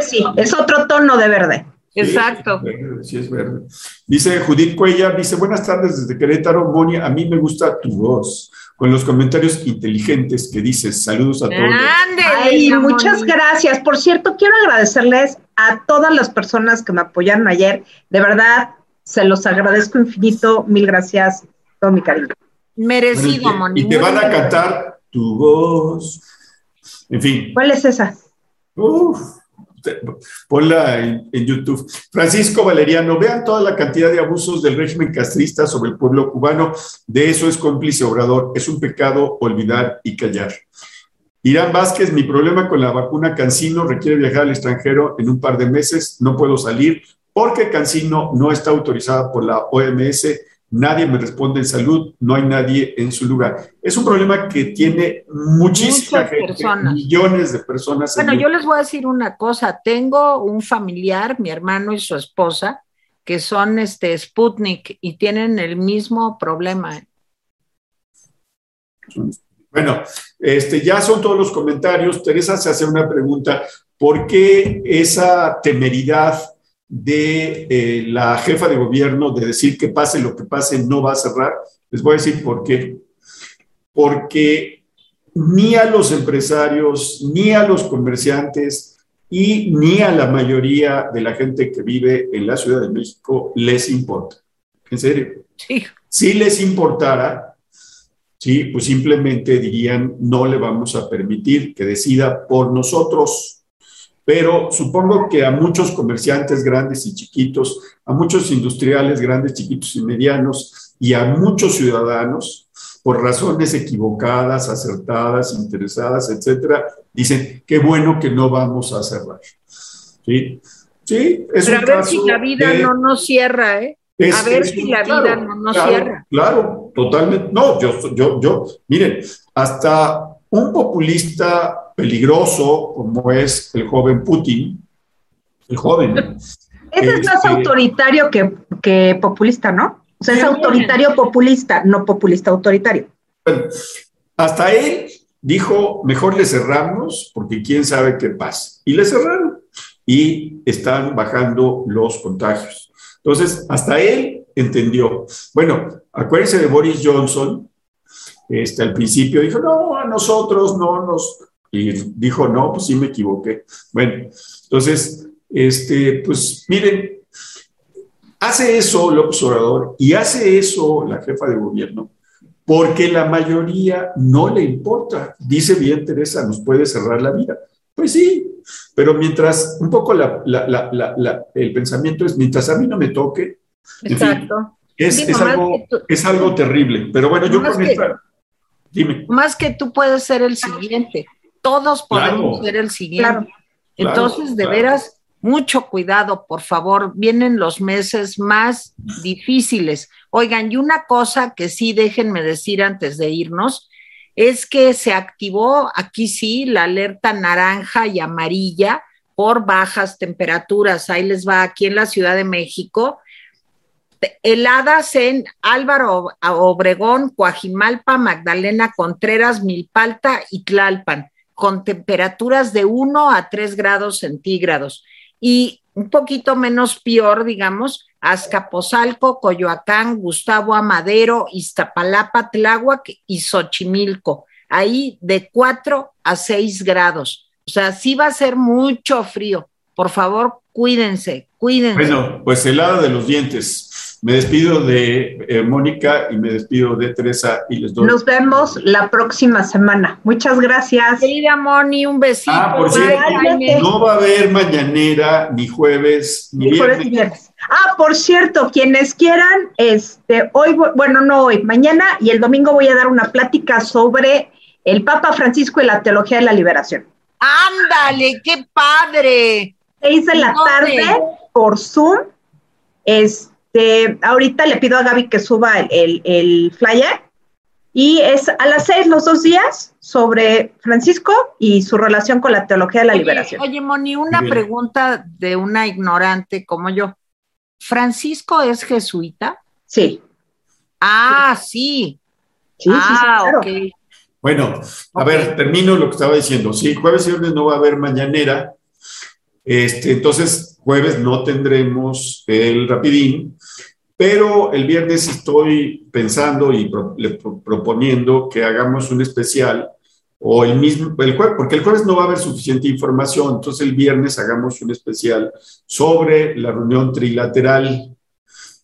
sí es otro tono de verde. Exacto. Sí, es verde. Dice Judith Cuellar, dice, buenas tardes desde Querétaro, Moni, a mí me gusta tu voz, con los comentarios inteligentes que dices. Saludos a todos. Ay, muchas gracias. Por cierto, quiero agradecerles a todas las personas que me apoyaron ayer. De verdad, se los agradezco infinito. Mil gracias. Todo mi cariño. Merecido, Moni. Y te van a cantar tu voz. En fin. ¿Cuál es esa? Uf ponla en, YouTube. Francisco Valeriano, vean toda la cantidad de abusos del régimen castrista sobre el pueblo cubano. De eso es cómplice Obrador. Es un pecado olvidar y callar. Irán Vázquez, mi problema con la vacuna Cancino requiere viajar al extranjero en un par de meses. No puedo salir porque Cancino no está autorizada por la OMS nadie me responde en salud, no hay nadie en su lugar. Es un problema que tiene muchísimas personas. millones de personas. Bueno, yo les voy a decir una cosa, tengo un familiar, mi hermano y su esposa, que son este Sputnik y tienen el mismo problema. Bueno, este, ya son todos los comentarios. Teresa se hace una pregunta, ¿por qué esa temeridad de eh, la jefa de gobierno de decir que pase lo que pase, no va a cerrar. Les voy a decir por qué. Porque ni a los empresarios, ni a los comerciantes y ni a la mayoría de la gente que vive en la Ciudad de México les importa. ¿En serio? Sí. Si les importara, sí, pues simplemente dirían, no le vamos a permitir que decida por nosotros pero supongo que a muchos comerciantes grandes y chiquitos, a muchos industriales grandes, chiquitos y medianos, y a muchos ciudadanos, por razones equivocadas, acertadas, interesadas, etcétera, dicen, qué bueno que no vamos a cerrar. Sí, sí, es Pero a ver si la vida no nos cierra, ¿eh? a ver si la vida no nos cierra. Claro, totalmente. No, yo, yo, yo, miren, hasta un populista peligroso como es el joven Putin, el joven. Ese es más este, autoritario que, populista, ¿no? O sea, es autoritario populista, no populista autoritario. hasta él dijo, mejor le cerramos porque quién sabe qué pasa. Y le cerraron y están bajando los contagios. Entonces, hasta él entendió. Bueno, acuérdense de Boris Johnson, este, al principio dijo, no, a nosotros no nos, y dijo, no, pues sí me equivoqué. Bueno, entonces, este, pues miren, hace eso López Obrador y hace eso la jefa de gobierno porque la mayoría no le importa. Dice bien Teresa, nos puede cerrar la vida. Pues sí, pero mientras, un poco el pensamiento es, mientras a mí no me toque, Exacto. es, algo, es algo terrible. Pero bueno, yo con esta, dime. Más que tú puedes ser el siguiente todos podemos ser el siguiente. Entonces, de veras, mucho cuidado, por favor. Vienen los meses más difíciles. Oigan, y una cosa que sí déjenme decir antes de irnos, es que se activó aquí sí la alerta naranja y amarilla por bajas temperaturas. Ahí les va aquí en la Ciudad de México. Heladas en Álvaro Obregón, Coajimalpa, Magdalena Contreras, Milpalta y Tlalpan con temperaturas de 1 a 3 grados centígrados y un poquito menos peor, digamos, Azcapotzalco, Coyoacán, Gustavo Amadero, Iztapalapa, Tláhuac y Xochimilco. Ahí de 4 a 6 grados. O sea, sí va a ser mucho frío. Por favor, cuídense, cuídense. Bueno, pues helada de los dientes. Me despido de eh, Mónica y me despido de Teresa y les doy. Nos vemos la próxima semana. Muchas gracias. Querida Moni, un besito. Ah, por cierto, no va a haber mañanera ni jueves ni, viernes. Ah, por cierto, quienes quieran, este, hoy, bueno, no hoy, mañana y el domingo voy a dar una plática sobre el Papa Francisco y la teología de la liberación. Ándale, qué padre. Seis de la tarde por Zoom. Este, ahorita le pido a Gaby que suba el, flyer. Y es a las seis los dos días sobre Francisco y su relación con la teología de la liberación. Oye, Moni, una pregunta de una ignorante como yo. ¿Francisco es jesuita? Sí. Ah, sí. Sí, ah, sí, Bueno, a ver, termino lo que estaba diciendo. Sí, jueves y viernes no va a haber mañanera. Este, entonces, jueves no tendremos el rapidín, pero el viernes estoy pensando y proponiendo que hagamos un especial o el mismo, el jueves, porque el jueves no va a haber suficiente información, entonces el viernes hagamos un especial sobre la reunión trilateral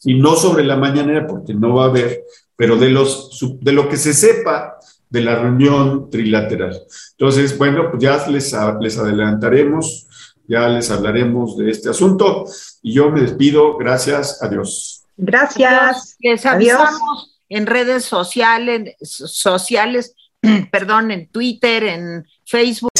y no sobre la mañanera, porque no va a haber, pero de, los, de lo que se sepa de la reunión trilateral. Entonces, bueno, pues ya les, les adelantaremos ya les hablaremos de este asunto y yo me despido. Gracias. Adiós. Gracias. Les avisamos en redes sociales, sociales, perdón, en Twitter, en Facebook.